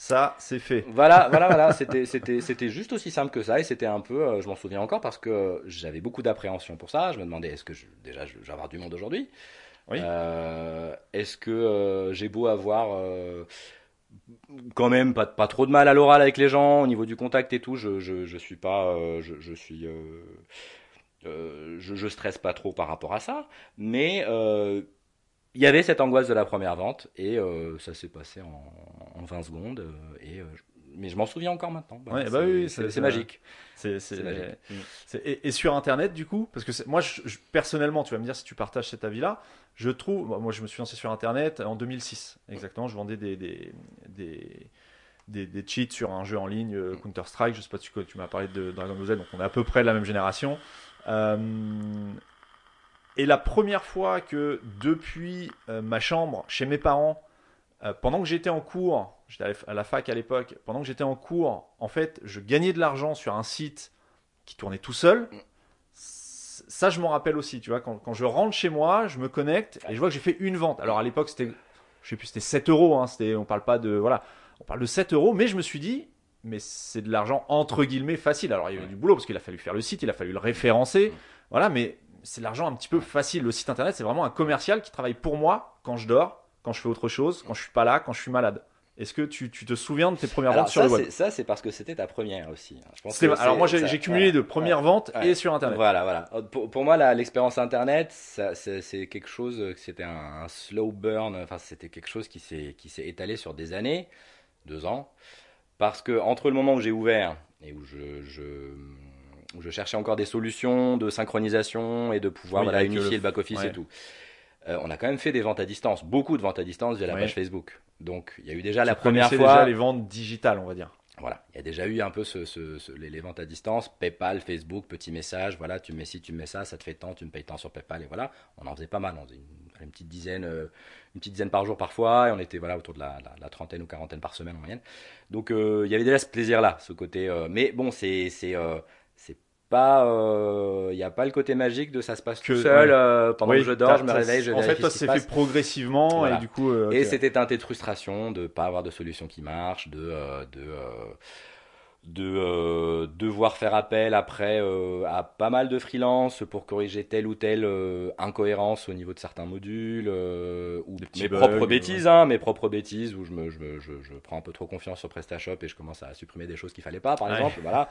ça, c'est fait. Voilà, voilà, voilà. C'était, c'était, c'était juste aussi simple que ça. Et c'était un peu, euh, je m'en souviens encore parce que j'avais beaucoup d'appréhension pour ça. Je me demandais, est-ce que je, déjà, je vais avoir du monde aujourd'hui? Oui. Euh, est-ce que euh, j'ai beau avoir quand même pas, pas trop de mal à l'oral avec les gens au niveau du contact et tout Je, je, je suis pas, je, je suis. je, je stresse pas trop par rapport à ça, mais il y avait cette angoisse de la première vente et euh, ça s'est passé en, 20 secondes. Euh, et, euh, mais je m'en souviens encore maintenant. Bah oui, c'est magique. C'est et, et, sur Internet, du coup, parce que moi, je, personnellement, tu vas me dire si tu partages cet avis-là, je trouve, moi, je me suis lancé sur Internet en 2006, exactement. Je vendais des, des, des, des, cheats sur un jeu en ligne, Counter Strike. Je sais pas, tu, tu m'as parlé de Dragon Ball Z, donc on est à peu près de la même génération. Et la première fois que depuis euh, ma chambre, chez mes parents, euh, pendant que j'étais en cours, j'étais à la fac à l'époque, pendant que j'étais en cours, en fait, je gagnais de l'argent sur un site qui tournait tout seul. Ça, je m'en rappelle aussi, tu vois, quand, quand, je rentre chez moi, je me connecte et je vois que j'ai fait une vente. Alors à l'époque, c'était, je sais plus, c'était 7 euros, hein, c'était, on parle pas de, voilà, on parle de 7 euros, mais je me suis dit, mais c'est de l'argent entre guillemets facile. Alors il y avait du boulot parce qu'il a fallu faire le site, il a fallu le référencer, voilà, mais c'est l'argent un petit peu facile. Le site internet, c'est vraiment un commercial qui travaille pour moi quand je dors, quand je fais autre chose, quand je suis pas là, quand je suis malade. Est-ce que tu, te souviens de tes premières ventes sur le web Ça, c'est parce que c'était ta première aussi. Alors moi, j'ai cumulé de premières ventes et sur Internet. Voilà, voilà. Pour, moi, l'expérience Internet, c'est quelque chose, c'était un, slow burn. Enfin, c'était quelque chose qui s'est étalé sur des années, deux ans, parce que entre le moment où j'ai ouvert et où je je cherchais encore des solutions de synchronisation et de pouvoir unifier le, back-office et tout. Euh, on a quand même fait des ventes à distance, beaucoup de ventes à distance via la page Facebook. Donc il y a eu déjà la première fois. déjà les ventes digitales, on va dire. Voilà, il y a déjà eu un peu ce, les, ventes à distance, PayPal, Facebook, petit message, voilà, tu me mets ci, tu me mets ça, ça te fait tant, tu me payes tant sur PayPal, et voilà, on en faisait pas mal, on faisait une, petite dizaine, euh, une petite dizaine par jour parfois, et on était voilà autour de la, trentaine ou quarantaine par semaine en moyenne. Donc euh, il y avait déjà ce plaisir-là, ce côté. mais bon, c'est pas il euh, n'y a pas le côté magique de ça se passe tout seul euh, pendant que je dors je me réveille je en fait ça s'est fait progressivement et du coup euh, et c'était teinté de frustration de pas avoir de solution qui marche de de de euh, devoir faire appel après euh, à pas mal de freelance pour corriger telle ou telle euh, incohérence au niveau de certains modules ou mes propres bêtises hein, mes propres bêtises où je me, je, je, je, prends un peu trop confiance sur PrestaShop et je commence à supprimer des choses qu'il fallait pas par exemple voilà.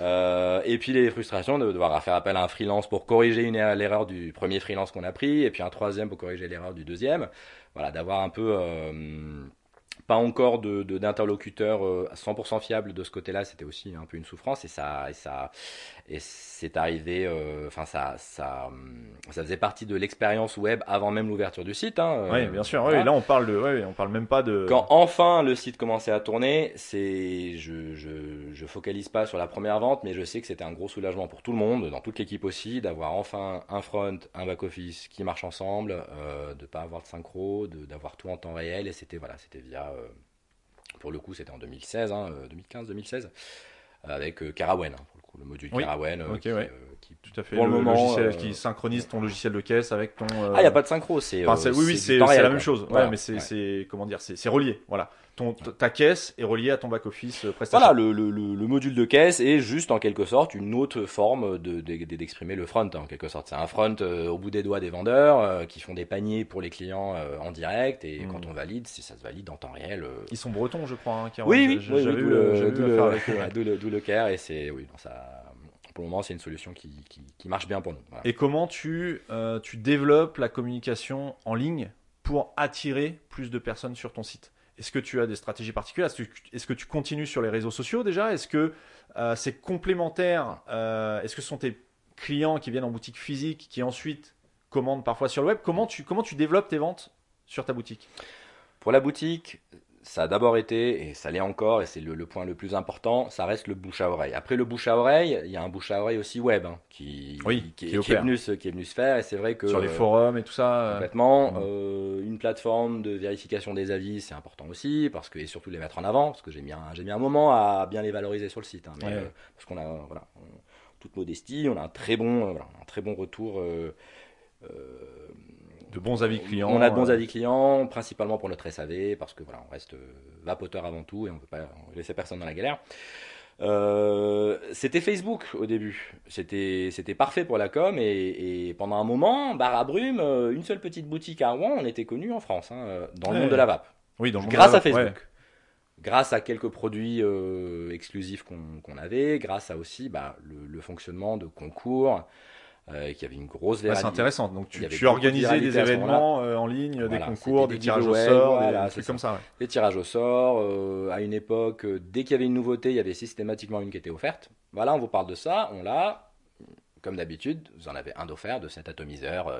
Et puis les frustrations de devoir faire appel à un freelance pour corriger une l'erreur du premier freelance qu'on a pris et puis un troisième pour corriger l'erreur du deuxième. Voilà d'avoir un peu pas encore de d'interlocuteur euh, à 100% fiable de ce côté-là, c'était aussi un peu une souffrance et ça et ça et c'est arrivé. Euh, enfin ça ça ça faisait partie de l'expérience web avant même l'ouverture du site. Hein, oui, bien sûr. Oui, là on parle de ouais, on parle même pas de. Quand enfin le site commençait à tourner, c'est je, je je focalise pas sur la première vente, mais je sais que c'était un gros soulagement pour tout le monde, dans toute l'équipe aussi, d'avoir enfin un front, un back office qui marchent ensemble, euh, de pas avoir de synchro, d'avoir tout en temps réel et c'était voilà, c'était via euh, pour le coup, c'était en 2016, 2015, 2016, avec euh, Carawen, hein, pour le, coup, le module oui. Carawen, euh, qui, ouais. qui, tout à fait, pour le, le moment, logiciel qui synchronise ton logiciel de caisse avec ton. Ah, il n'y a pas de synchro, c'est. Enfin, oui, oui, c'est la même chose. Voilà. Ouais, mais c'est comment dire, c'est relié, voilà ton, ta caisse est reliée à ton back-office euh, prestation. Voilà, le, le, le, module de caisse est juste en quelque sorte une autre forme d'exprimer de, le front, en quelque sorte. C'est un front euh, au bout des doigts des vendeurs euh, qui font des paniers pour les clients en direct et quand mmh. on valide, ça se valide en temps réel. Ils sont bretons, je crois. Hein, oui, oui, oui, oui d'où le, le CARE et c'est oui, ça pour le moment, c'est une solution qui, qui, qui, marche bien pour nous. Voilà. Et comment tu, euh, tu développes la communication en ligne pour attirer plus de personnes sur ton site? Est-ce que tu as des stratégies particulières? Est-ce que tu continues sur les réseaux sociaux déjà? Est-ce que euh, c'est complémentaire euh, Est-ce que ce sont tes clients qui viennent en boutique physique qui ensuite commandent parfois sur le web? Comment tu, comment tu développes tes ventes sur ta boutique? Pour la boutique, ça a d'abord été, et ça l'est encore, et c'est le, point le plus important, ça reste le bouche à oreille. Après le bouche à oreille, il y a un bouche à oreille aussi web hein, qui, qui, est venu se, qui est venu se faire, et c'est vrai que... Sur les forums et tout ça euh, Complètement. Euh, une plateforme de vérification des avis, c'est important aussi, parce que, et surtout les mettre en avant, parce que j'ai mis, un, mis un moment à bien les valoriser sur le site. Hein, mais, euh, parce qu'on a, voilà, toute modestie, on a un très bon, voilà, un très bon retour de bons avis clients. On a de bons euh. avis clients, principalement pour notre SAV, parce que voilà, on reste euh, vapoteur avant tout et on ne peut pas laisser personne dans la galère. Euh, c'était Facebook au début. C'était c'était parfait pour la com et, pendant un moment, barre à brume, une seule petite boutique à Rouen, on était connu en France, hein, dans le monde de la vape. Oui, dans le monde grâce à Facebook. Grâce à quelques produits exclusifs qu'on avait, grâce à aussi bah, le, fonctionnement de concours, euh, qui avait une grosse C'est intéressant. Donc tu, tu organisais des événements euh, en ligne, des concours, des, tirages au sort, des trucs comme ça. Des tirages au sort. Euh, à une époque, dès qu'il y avait une nouveauté, il y avait systématiquement une qui était offerte. Voilà, on vous parle de ça. On l'a. Comme d'habitude, vous en avez un d'offert de cet atomiseur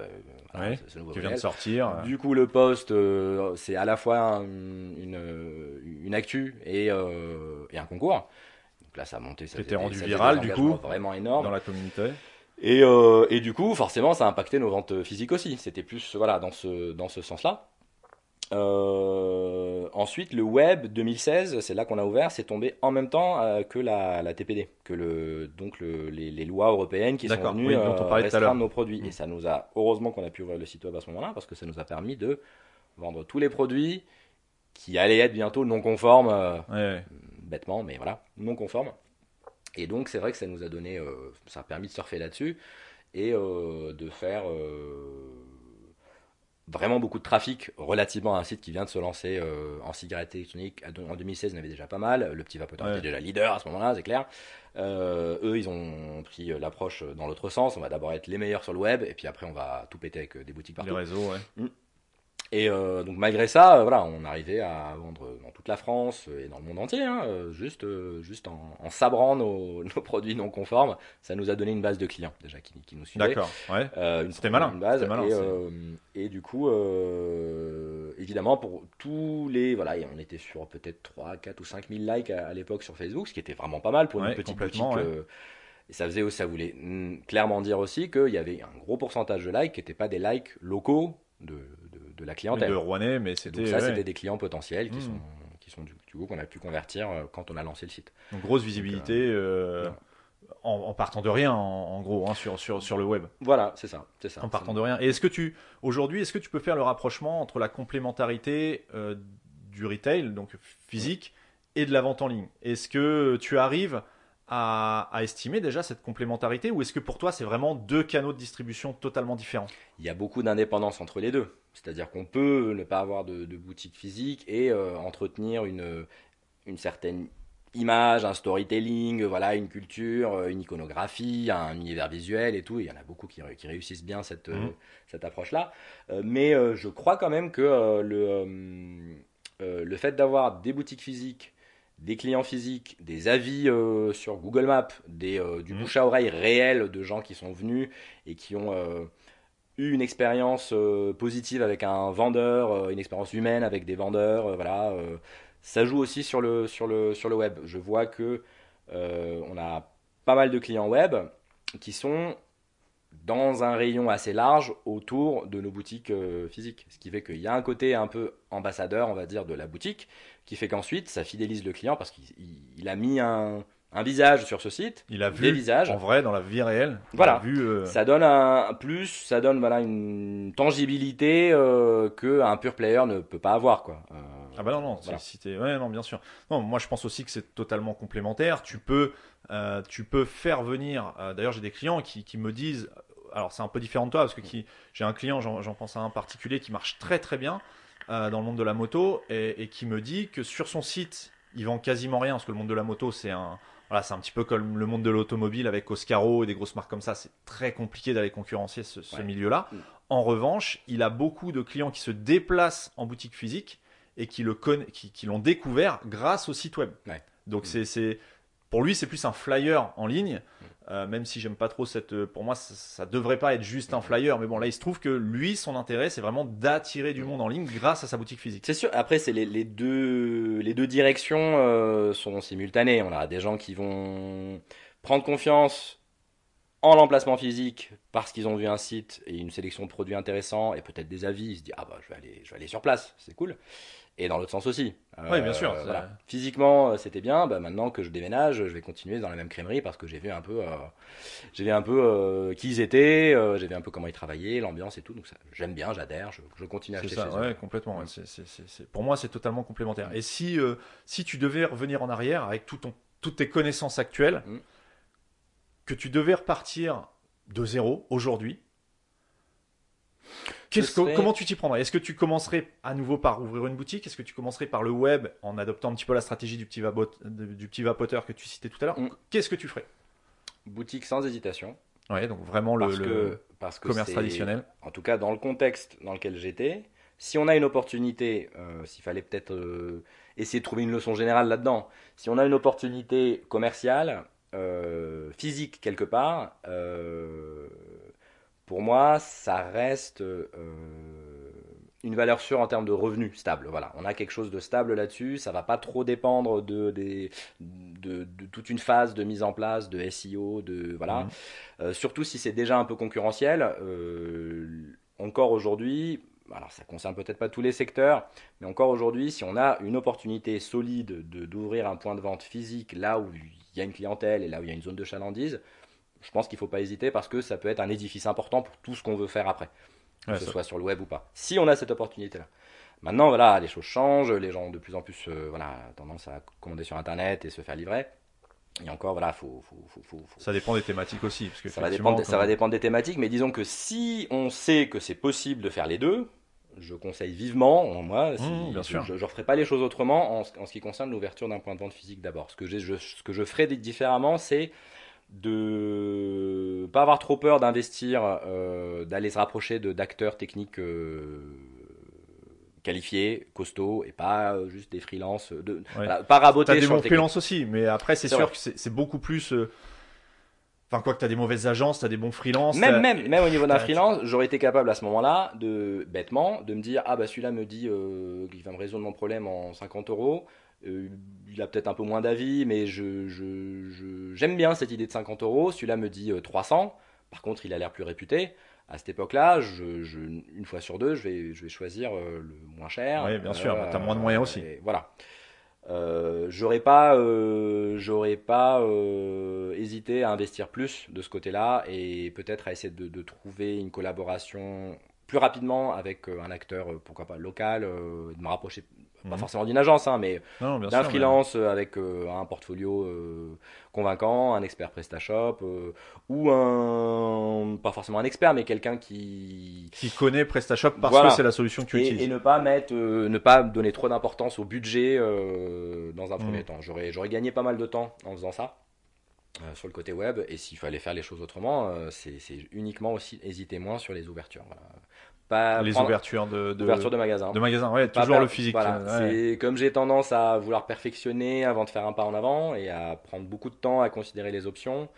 qui vient de sortir. Du coup, le poste, c'est à la fois une, une, actu et, et un concours. Donc là, ça a monté. Ça C'était rendu viral, du coup, vraiment énorme dans la communauté. Et, euh, et, du coup, forcément, ça a impacté nos ventes physiques aussi. C'était plus voilà, dans ce, dans ce sens-là. Euh, ensuite, le web 2016, c'est là qu'on a ouvert, c'est tombé en même temps euh, que la, la, TPD, que le, donc le, les, les, lois européennes qui sont venues oui, euh, restreindre nos produits. Mm. Et ça nous a, heureusement qu'on a pu ouvrir le site web à ce moment-là, parce que ça nous a permis de vendre tous les produits qui allaient être bientôt non conformes, ouais, ouais. bêtement, mais voilà, non conformes. Et donc c'est vrai que ça nous a donné, euh, ça a permis de surfer là-dessus et euh, de faire euh, vraiment beaucoup de trafic relativement à un site qui vient de se lancer en cigarette électronique. En 2016, on avait déjà pas mal. Le petit vapoteur était déjà leader à ce moment-là, c'est clair. eux, ils ont pris l'approche dans l'autre sens. On va d'abord être les meilleurs sur le web et puis après, on va tout péter avec des boutiques partout. Les réseaux, ouais. Mmh. Et euh, donc malgré ça, euh, voilà, on arrivait à vendre dans toute la France et dans le monde entier, hein, euh, juste, juste en, en sabrant nos, nos, produits non conformes. Ça nous a donné une base de clients déjà qui, qui nous suivaient. D'accord, ouais. C'était malin. Une base. Malin, et, et, du coup, évidemment, pour tous les, voilà, on était sur peut-être 3, 4 ou 5 000 likes à, à l'époque sur Facebook, ce qui était vraiment pas mal pour une petite boutique. Et ça faisait, ça voulait mm, clairement dire aussi qu'il y avait un gros pourcentage de likes qui n'étaient pas des likes locaux de, de la clientèle. De Rouennais, mais c'était. ça, c'était des clients potentiels qui hmm. sont, qui sont du, coup qu'on a pu convertir euh, quand on a lancé le site. Donc, grosse visibilité. Euh, en, partant de rien, en, gros, hein, sur, sur, sur le web. Voilà, c'est ça, c'est ça. En partant de rien. Et est-ce que tu, aujourd'hui, est-ce que tu peux faire le rapprochement entre la complémentarité euh, du retail, donc physique, et de la vente en ligne? Est-ce que tu arrives à, estimer déjà cette complémentarité ou est-ce que pour toi c'est vraiment deux canaux de distribution totalement différents? Il y a beaucoup d'indépendance entre les deux. C'est-à-dire qu'on peut ne pas avoir de, boutique physique et euh, entretenir une, une certaine image, un storytelling, voilà, une culture, euh, une iconographie, un univers visuel et tout. il y en a beaucoup qui, qui réussissent bien cette, mmh. cette approche-là. Euh, mais je crois quand même que le le fait d'avoir des boutiques physiques, des clients physiques, des avis sur Google Maps, des, du mmh. bouche à oreille réel de gens qui sont venus et qui ont une expérience positive avec un vendeur, une expérience humaine avec des vendeurs, voilà. ça joue aussi sur le, sur, le, sur le web. Je vois que on a pas mal de clients web qui sont dans un rayon assez large autour de nos boutiques euh, physiques. Ce qui fait qu'il y a un côté un peu ambassadeur, on va dire, de la boutique, qui fait qu'ensuite, ça fidélise le client parce qu'il a mis un, visage sur ce site. Il a vu des visages. en vrai, dans la vie réelle. Voilà. Vu, euh, Ça donne un plus, ça donne voilà, une tangibilité euh, qu'un pur player ne peut pas avoir. Quoi. ah bah non, non, ouais, non, bien sûr. Non, moi je pense aussi que c'est totalement complémentaire. Tu peux euh, tu peux faire venir. Euh, d'ailleurs, j'ai des clients qui, me disent. Alors, c'est un peu différent de toi parce que j'ai un client, j'en pense à un particulier qui marche très très bien euh, dans le monde de la moto et, qui me dit que sur son site, il vend quasiment rien parce que le monde de la moto, c'est un. Voilà, c'est un petit peu comme le monde de l'automobile avec Oscaro et des grosses marques comme ça. C'est très compliqué d'aller concurrencer ce, milieu-là. Mm. En revanche, il a beaucoup de clients qui se déplacent en boutique physique et qui le qui, l'ont découvert grâce au site web. Donc mm. c'est pour lui, c'est plus un flyer en ligne, euh, même si j'aime pas trop cette. Euh, pour moi, ça, devrait pas être juste un flyer, mais bon, là, il se trouve que lui, son intérêt, c'est vraiment d'attirer du monde en ligne grâce à sa boutique physique. C'est sûr. Après, c'est les, deux, les deux directions euh, sont simultanées. On a des gens qui vont prendre confiance en l'emplacement physique parce qu'ils ont vu un site et une sélection de produits intéressants et peut-être des avis. Ils se disent ah bah je vais aller, je vais aller sur place, c'est cool et dans l'autre sens aussi. oui, bien sûr. Euh, Physiquement, euh, c'était bien. Bah, maintenant que je déménage, je vais continuer dans la même crèmerie parce que j'ai vu un peu, euh, j'ai vu un peu qui ils étaient, j'ai vu un peu comment ils travaillaient, l'ambiance et tout. Donc j'aime bien, j'adhère, je, continue à acheter ça, ouais, complètement. pour moi, c'est totalement complémentaire. Et si, si tu devais revenir en arrière avec tout ton, toutes tes connaissances actuelles, mm. que tu devais repartir de zéro aujourd'hui, Comment tu t'y prendrais? Est-ce que tu commencerais à nouveau par ouvrir une boutique? Est-ce que tu commencerais par le web en adoptant un petit peu la stratégie du petit, du petit vapoteur que tu citais tout à l'heure? Mm. Qu'est-ce que tu ferais? Boutique sans hésitation. Oui, donc vraiment le, commerce traditionnel. En tout cas, dans le contexte dans lequel j'étais, si on a une opportunité, euh, s'il fallait peut-être euh, essayer de trouver une leçon générale là-dedans, si on a une opportunité commerciale, euh, physique quelque part, pour moi, ça reste euh, une valeur sûre en termes de revenus stable. Voilà, on a quelque chose de stable là-dessus. Ça va pas trop dépendre de, de, toute une phase de mise en place de SEO, de voilà. Mmh. Euh, surtout si c'est déjà un peu concurrentiel. Euh, encore aujourd'hui, alors ça concerne peut-être pas tous les secteurs, mais encore aujourd'hui, si on a une opportunité solide d'ouvrir un point de vente physique là où il y a une clientèle et là où il y a une zone de chalandise, je pense qu'il ne faut pas hésiter parce que ça peut être un édifice important pour tout ce qu'on veut faire après, que ce soit sur le web ou pas. Si on a cette opportunité-là. Maintenant, voilà, les choses changent, les gens ont de plus en plus euh, voilà, tendance à commander sur Internet et se faire livrer. Et encore, voilà, faut, faut, faut, Ça dépend des thématiques aussi. Parce que ça, va dépendre, ça va dépendre des thématiques, mais disons que si on sait que c'est possible de faire les deux, je conseille vivement, moi, mmh, bien sûr. je ne referai pas les choses autrement en, ce qui concerne l'ouverture d'un point de vente physique d'abord. Ce, que je, ce que je ferai différemment, c'est de pas avoir trop peur d'investir, euh, d'aller se rapprocher d'acteurs techniques euh, qualifiés, costauds, et pas euh, juste des freelances, de, pas raboter. T'as des bons freelances aussi, mais après c'est sûr que c'est beaucoup plus. Enfin, quoi que tu as des mauvaises agences, tu as des bons freelances. Même, même, même au niveau d'un freelance, j'aurais été capable à ce moment-là, de bêtement, de me dire Ah, bah celui-là me dit qu'il va me résoudre mon problème en 50 euros. Euh, il a peut-être un peu moins d'avis, mais je, j'aime bien cette idée de 50 euros. Celui-là me dit 300. Euh, Par contre, il a l'air plus réputé. À cette époque-là, une fois sur deux, je vais, je vais choisir euh, le moins cher. Oui, bien sûr, tu as moins de moyens aussi. voilà. j'aurais pas, j'aurais pas hésité à investir plus de ce côté-là et peut-être à essayer de, de, trouver une collaboration plus rapidement avec un acteur, pourquoi pas local, de me rapprocher pas mhm. forcément d'une agence, hein, mais d'un freelance euh, avec euh, un portfolio euh, convaincant, un expert PrestaShop, ou un, pas forcément un expert, mais quelqu'un qui... Qui connaît PrestaShop parce que c'est la solution que tu utilises. Et ne pas mettre, ne pas donner trop d'importance au budget dans un premier mhm. temps. J'aurais, j'aurais gagné pas mal de temps en faisant ça. sur le côté web et s'il fallait faire les choses autrement c'est, uniquement aussi hésiter moins sur les ouvertures pas les prendre- ouvertures de, de, ouverture de magasin. de magasins. Ouais, toujours per- le physique. voilà. euh, ouais. C'est comme j'ai tendance à vouloir perfectionner avant de faire un pas en avant et à prendre beaucoup de temps à considérer les options.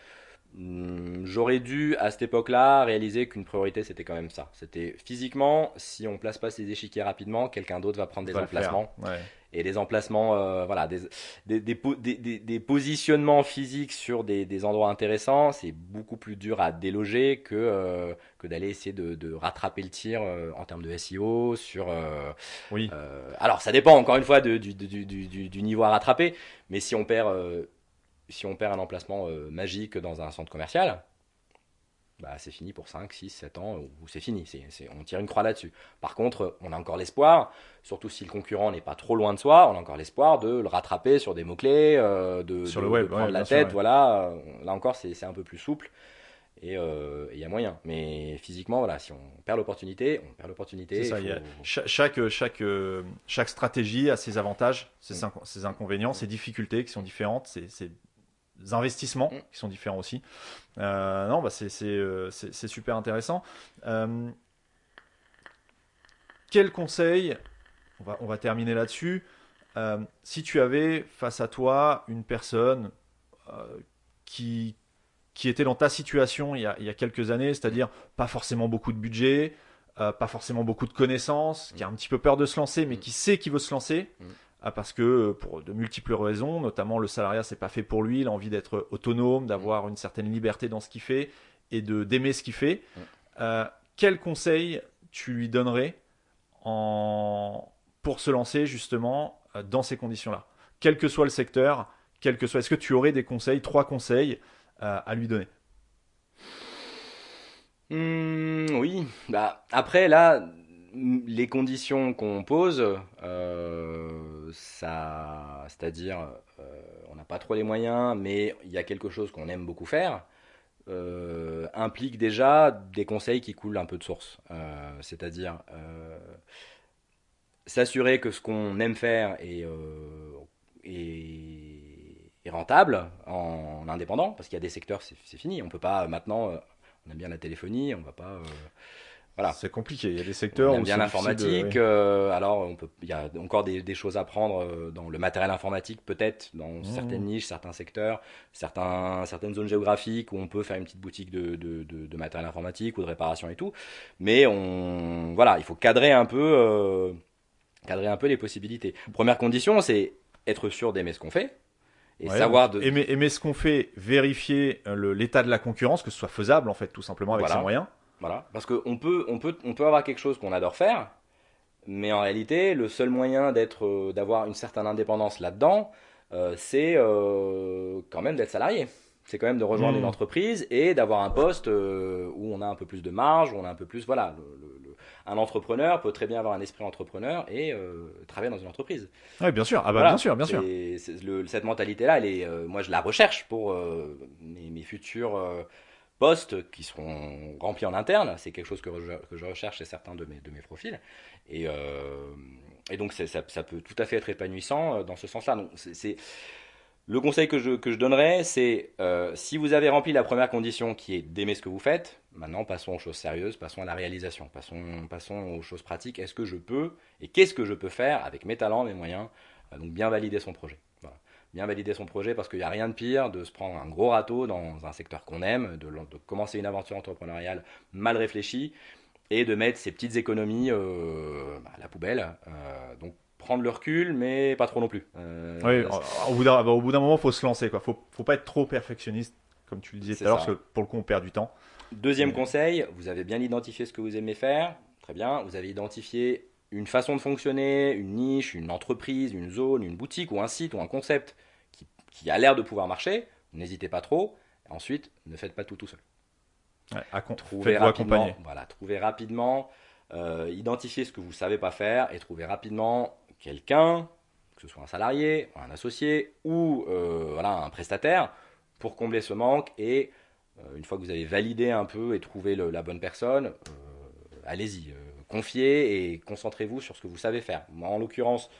hum, J'aurais dû à cette époque-là réaliser qu'une priorité c'était quand même ça. C'était physiquement, si on place pas ses échiquiers rapidement, quelqu'un d'autre va prendre des va emplacements Ouais. Et des emplacements, euh, voilà, des, des, des, po- des- des- des positionnements physiques sur des, endroits intéressants, c'est beaucoup plus dur à déloger que, euh, que d'aller essayer de, de rattraper le tir euh, en termes de SEO. Sur, Oui. alors, ça dépend encore une fois de- du, du, du, du- du niveau à rattraper, mais si on perd, si on perd un emplacement magique dans un centre commercial, bah, c'est fini pour 5, 6, 7 ans, ou c'est fini, c'est c'est- on tire une croix là-dessus. Par contre, on a encore l'espoir, surtout si le concurrent n'est pas trop loin de soi, on a encore l'espoir de le rattraper sur des mots-clés, euh, de, Sur de- le web, de prendre ouais, la sûr, tête, ouais. voilà. euh, Là encore, c'est c'est un peu plus souple. Et euh, il y a moyen. Mais physiquement, voilà, si on perd l'opportunité, on perd l'opportunité. C'est faut- chaque, chaque, euh, chaque stratégie a ses avantages, ses, Mm. ses inconvénients, ses difficultés qui sont différentes, ses investissements Mm. qui sont différents aussi. Euh, non, bah c'est euh, c'est- super intéressant. Euh, quel conseil, on va, on va terminer là-dessus, euh, si tu avais face à toi une personne qui, qui était dans ta situation il y a, il y a quelques années, c'est-à-dire pas forcément beaucoup de budget, pas forcément beaucoup de connaissances, qui a un petit peu peur de se lancer, mais Mm. qui sait qu'il veut se lancer, Mm. Parce que euh, pour de multiples raisons, notamment le salariat, c'est pas fait pour lui, il a envie d'être autonome, d'avoir une certaine liberté dans ce qu'il fait et de d'aimer ce qu'il fait. Mm. Euh, quel conseil tu lui donnerais en... pour se lancer justement euh, dans ces conditions-là? Quel que soit le secteur, quel que soit. Est-ce que tu aurais des conseils, trois conseils euh, à lui donner? Hmm, oui, bah après là, les conditions qu'on pose, euh, c'est-à-dire, euh, on n'a pas trop les moyens, mais il y a quelque chose qu'on aime beaucoup faire, euh, implique déjà des conseils qui coulent un peu de source. Euh, c'est-à-dire s'assurer que ce qu'on aime faire est, rentable en, indépendant, parce qu'il y a des secteurs, c'est fini, on peut pas maintenant. on aime bien la téléphonie, on va pas. Voilà. C'est compliqué. Il y a des secteurs On aime où bien l'informatique. de- euh, alors, on peut, il y a encore des, des choses à prendre euh, dans le matériel informatique, peut-être dans Mmh. certaines niches, certains secteurs, certains, certaines zones géographiques où on peut faire une petite boutique de, de, de- de matériel informatique ou de réparation et tout. Mais on, voilà, il faut cadrer un peu, euh, cadrer un peu les possibilités. Première condition, c'est être sûr d'aimer ce qu'on fait et Ouais, savoir de, aimer, aimer ce qu'on fait, vérifier euh, l'état de la concurrence, que ce soit faisable en fait, tout simplement avec Voilà. ses moyens. Voilà, parce qu'on peut, on peut, on peut avoir quelque chose qu'on adore faire, mais en réalité, le seul moyen d'être, euh, d'avoir une certaine indépendance là-dedans, euh, c'est euh, quand même d'être salarié. C'est quand même de rejoindre une entreprise et d'avoir un poste euh, où on a un peu plus de marge, où on a un peu plus, voilà. le- le- le- un entrepreneur peut très bien avoir un esprit entrepreneur et travailler dans une entreprise. Oui, bien sûr. Ah bah Voilà. bien sûr, bien sûr. Cette mentalité-là, elle est, moi, je la recherche pour mes, mes futurs postes qui seront remplis en interne. C'est quelque chose que je, recherche chez certains de mes, profils. Et, euh, donc, ça, peut tout à fait être épanouissant euh, dans ce sens-là. Le conseil que je, donnerais, c'est euh, si vous avez rempli la première condition qui est d'aimer ce que vous faites, maintenant passons aux choses sérieuses, passons à la réalisation, passons, aux choses pratiques. Est-ce que je peux et qu'est-ce que je peux faire avec mes talents, mes moyens Donc bien valider son projet? Bien valider son projet parce qu'il n'y a rien de pire de se prendre un gros râteau dans un secteur qu'on aime, de, de commencer une aventure entrepreneuriale mal réfléchie et de mettre ses petites économies euh, à la poubelle. Euh, donc prendre le recul, mais pas trop non plus. Euh, Oui, au- au bout d'un bah, au bout d'un moment, faut se lancer. Quoi. Faut, faut pas être trop perfectionniste, comme tu le disais tout à l'heure, parce que pour le coup, on perd du temps. Deuxième conseil, vous avez bien identifié ce que vous aimez faire. Très bien. Vous avez identifié une façon de fonctionner, une niche, une entreprise, une zone, une boutique ou un site ou un concept qui, qui a l'air de pouvoir marcher. N'hésitez pas trop. Ensuite, ne faites pas tout tout seul. Ouais, Trouvez rapidement, accompagner. voilà, trouvez rapidement, euh, identifiez ce que vous savez pas faire et trouvez rapidement quelqu'un, que ce soit un salarié, un associé ou euh, voilà un prestataire, pour combler ce manque. Et euh, une fois que vous avez validé un peu et trouvé le- la bonne personne, allez-y, confiez et concentrez-vous sur ce que vous savez faire. Moi, en l'occurrence.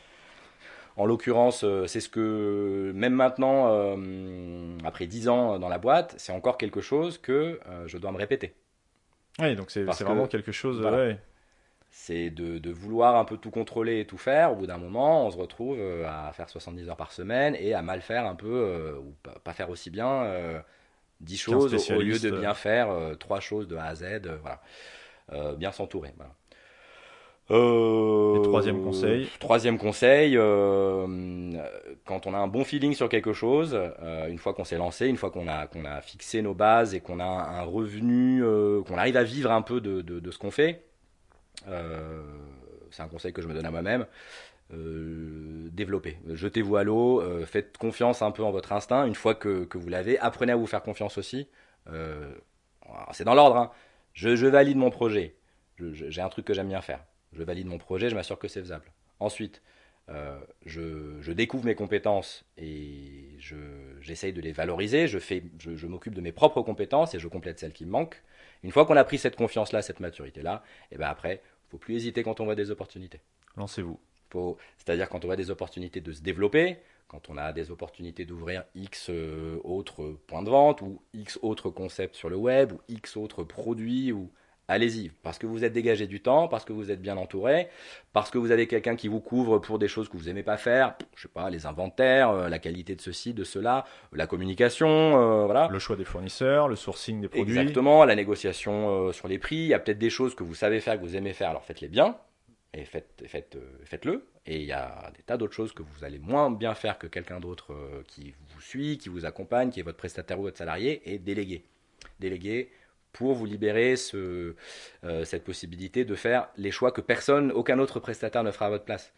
En l'occurrence, euh, c'est ce que, même maintenant, euh, après 10 ans dans la boîte, c'est encore quelque chose que euh, je dois me répéter. Oui, donc c'est que- vraiment quelque chose. voilà. ouais. c'est de, vouloir un peu tout contrôler et tout faire. Au bout d'un moment, on se retrouve à faire 70 heures par semaine et à mal faire un peu, euh, ou pas faire aussi bien 10 choses au lieu de bien faire 3 choses de A à Z. voilà. bien s'entourer. Voilà. Euh, troisième conseil. Troisième conseil, euh, quand on a un bon feeling sur quelque chose, euh, une fois qu'on s'est lancé, une fois qu'on a qu'on a fixé nos bases et qu'on a un revenu, euh, qu'on arrive à vivre un peu de, de, de ce qu'on fait, euh, c'est un conseil que je me donne à moi-même. développez, jetez-vous à l'eau, faites confiance un peu en votre instinct. Une fois que, que vous l'avez, apprenez à vous faire confiance aussi. c'est dans l'ordre. Hein. Je, je valide mon projet. J'ai un truc que j'aime bien faire je valide mon projet, je m'assure que c'est faisable. Ensuite, euh, je, découvre mes compétences et j'essaye de les valoriser, je, je, m'occupe de mes propres compétences et je complète celles qui me manquent. Une fois qu'on a pris cette confiance-là, cette maturité-là, et eh ben après, il faut plus hésiter quand on voit des opportunités. Lancez-vous. C'est-à-dire quand on voit des opportunités de se développer, quand on a des opportunités d'ouvrir X euh, autres points de vente ou X autres concepts sur le web ou X autres produits ou allez-y, parce que vous êtes dégagé du temps, parce que vous êtes bien entouré, parce que vous avez quelqu'un qui vous couvre pour des choses que vous aimez pas faire, je sais pas, les inventaires, euh, la qualité de ceci, de cela, la communication, euh, voilà. Le choix des fournisseurs, le sourcing des produits. Exactement, la négociation euh, sur les prix. Il y a peut-être des choses que vous savez faire, que vous aimez faire, alors faites-les bien et faites, faites, faites-le. Et il y a des tas d'autres choses que vous allez moins bien faire que quelqu'un d'autre qui vous suit, qui vous accompagne, qui est votre prestataire ou votre salarié, et déléguer. Déléguer, pour vous libérer ce, euh, cette possibilité de faire les choix que personne, aucun autre prestataire ne fera à votre place.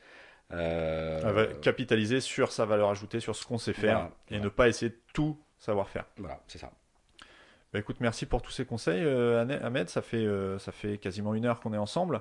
Euh, capitaliser sur sa valeur ajoutée, sur ce qu'on sait faire, et ne pas essayer de tout savoir faire. Voilà, c'est ça. Bah, écoute, merci pour tous ces conseils, euh, Ahmed. Ça fait, ça fait quasiment une heure qu'on est ensemble.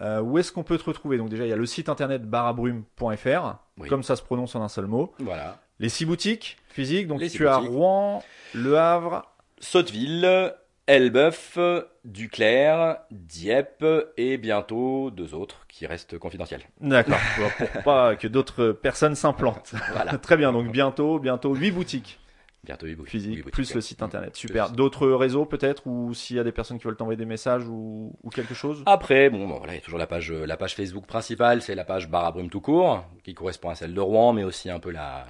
où est-ce qu'on peut te retrouver? Donc déjà, il y a le site internet barabrume.fr, comme ça se prononce en un seul mot. Voilà. Les six boutiques physiques. Donc tu as Rouen, Le Havre, Sotteville, Elbeuf, Duclerc, Dieppe et bientôt deux autres qui restent confidentiels. D'accord, pour pas que d'autres personnes s'implantent. Voilà. Très bien, donc bientôt, bientôt huit boutiques. Bientôt huit boutiques. Physiques, plus le site internet. Super. D'autres réseaux peut-être ou s'il y a des personnes qui veulent t'envoyer des messages ou, quelque chose? Après, bon, voilà, il y a toujours la page, la page Facebook principale, c'est la page Barabrume tout court, qui correspond à celle de Rouen, mais aussi un peu la,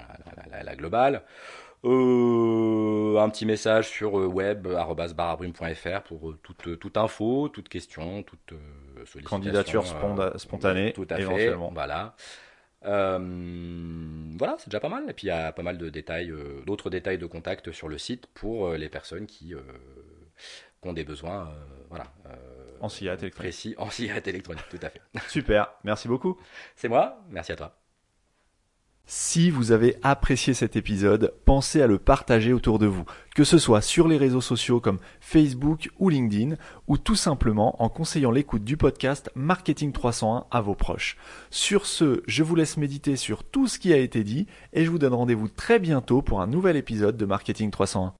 la, la globale. Euh, un petit message sur euh, web.barabrume.fr pour euh, toute, toute info, toute question, toute sollicitation. Candidature spontanée, tout à éventuellement. Fait, voilà. voilà, c'est déjà pas mal. Et puis il y a pas mal de détails, d'autres détails de contact sur le site pour les personnes qui, ont des besoins, voilà. en électronique. Précis, en cigarette électronique, tout à fait. Super, merci beaucoup. C'est moi, merci à toi. Si vous avez apprécié cet épisode, pensez à le partager autour de vous, que ce soit sur les réseaux sociaux comme Facebook ou LinkedIn, ou tout simplement en conseillant l'écoute du podcast Marketing 301 à vos proches. Sur ce, je vous laisse méditer sur tout ce qui a été dit et je vous donne rendez-vous très bientôt pour un nouvel épisode de Marketing 301.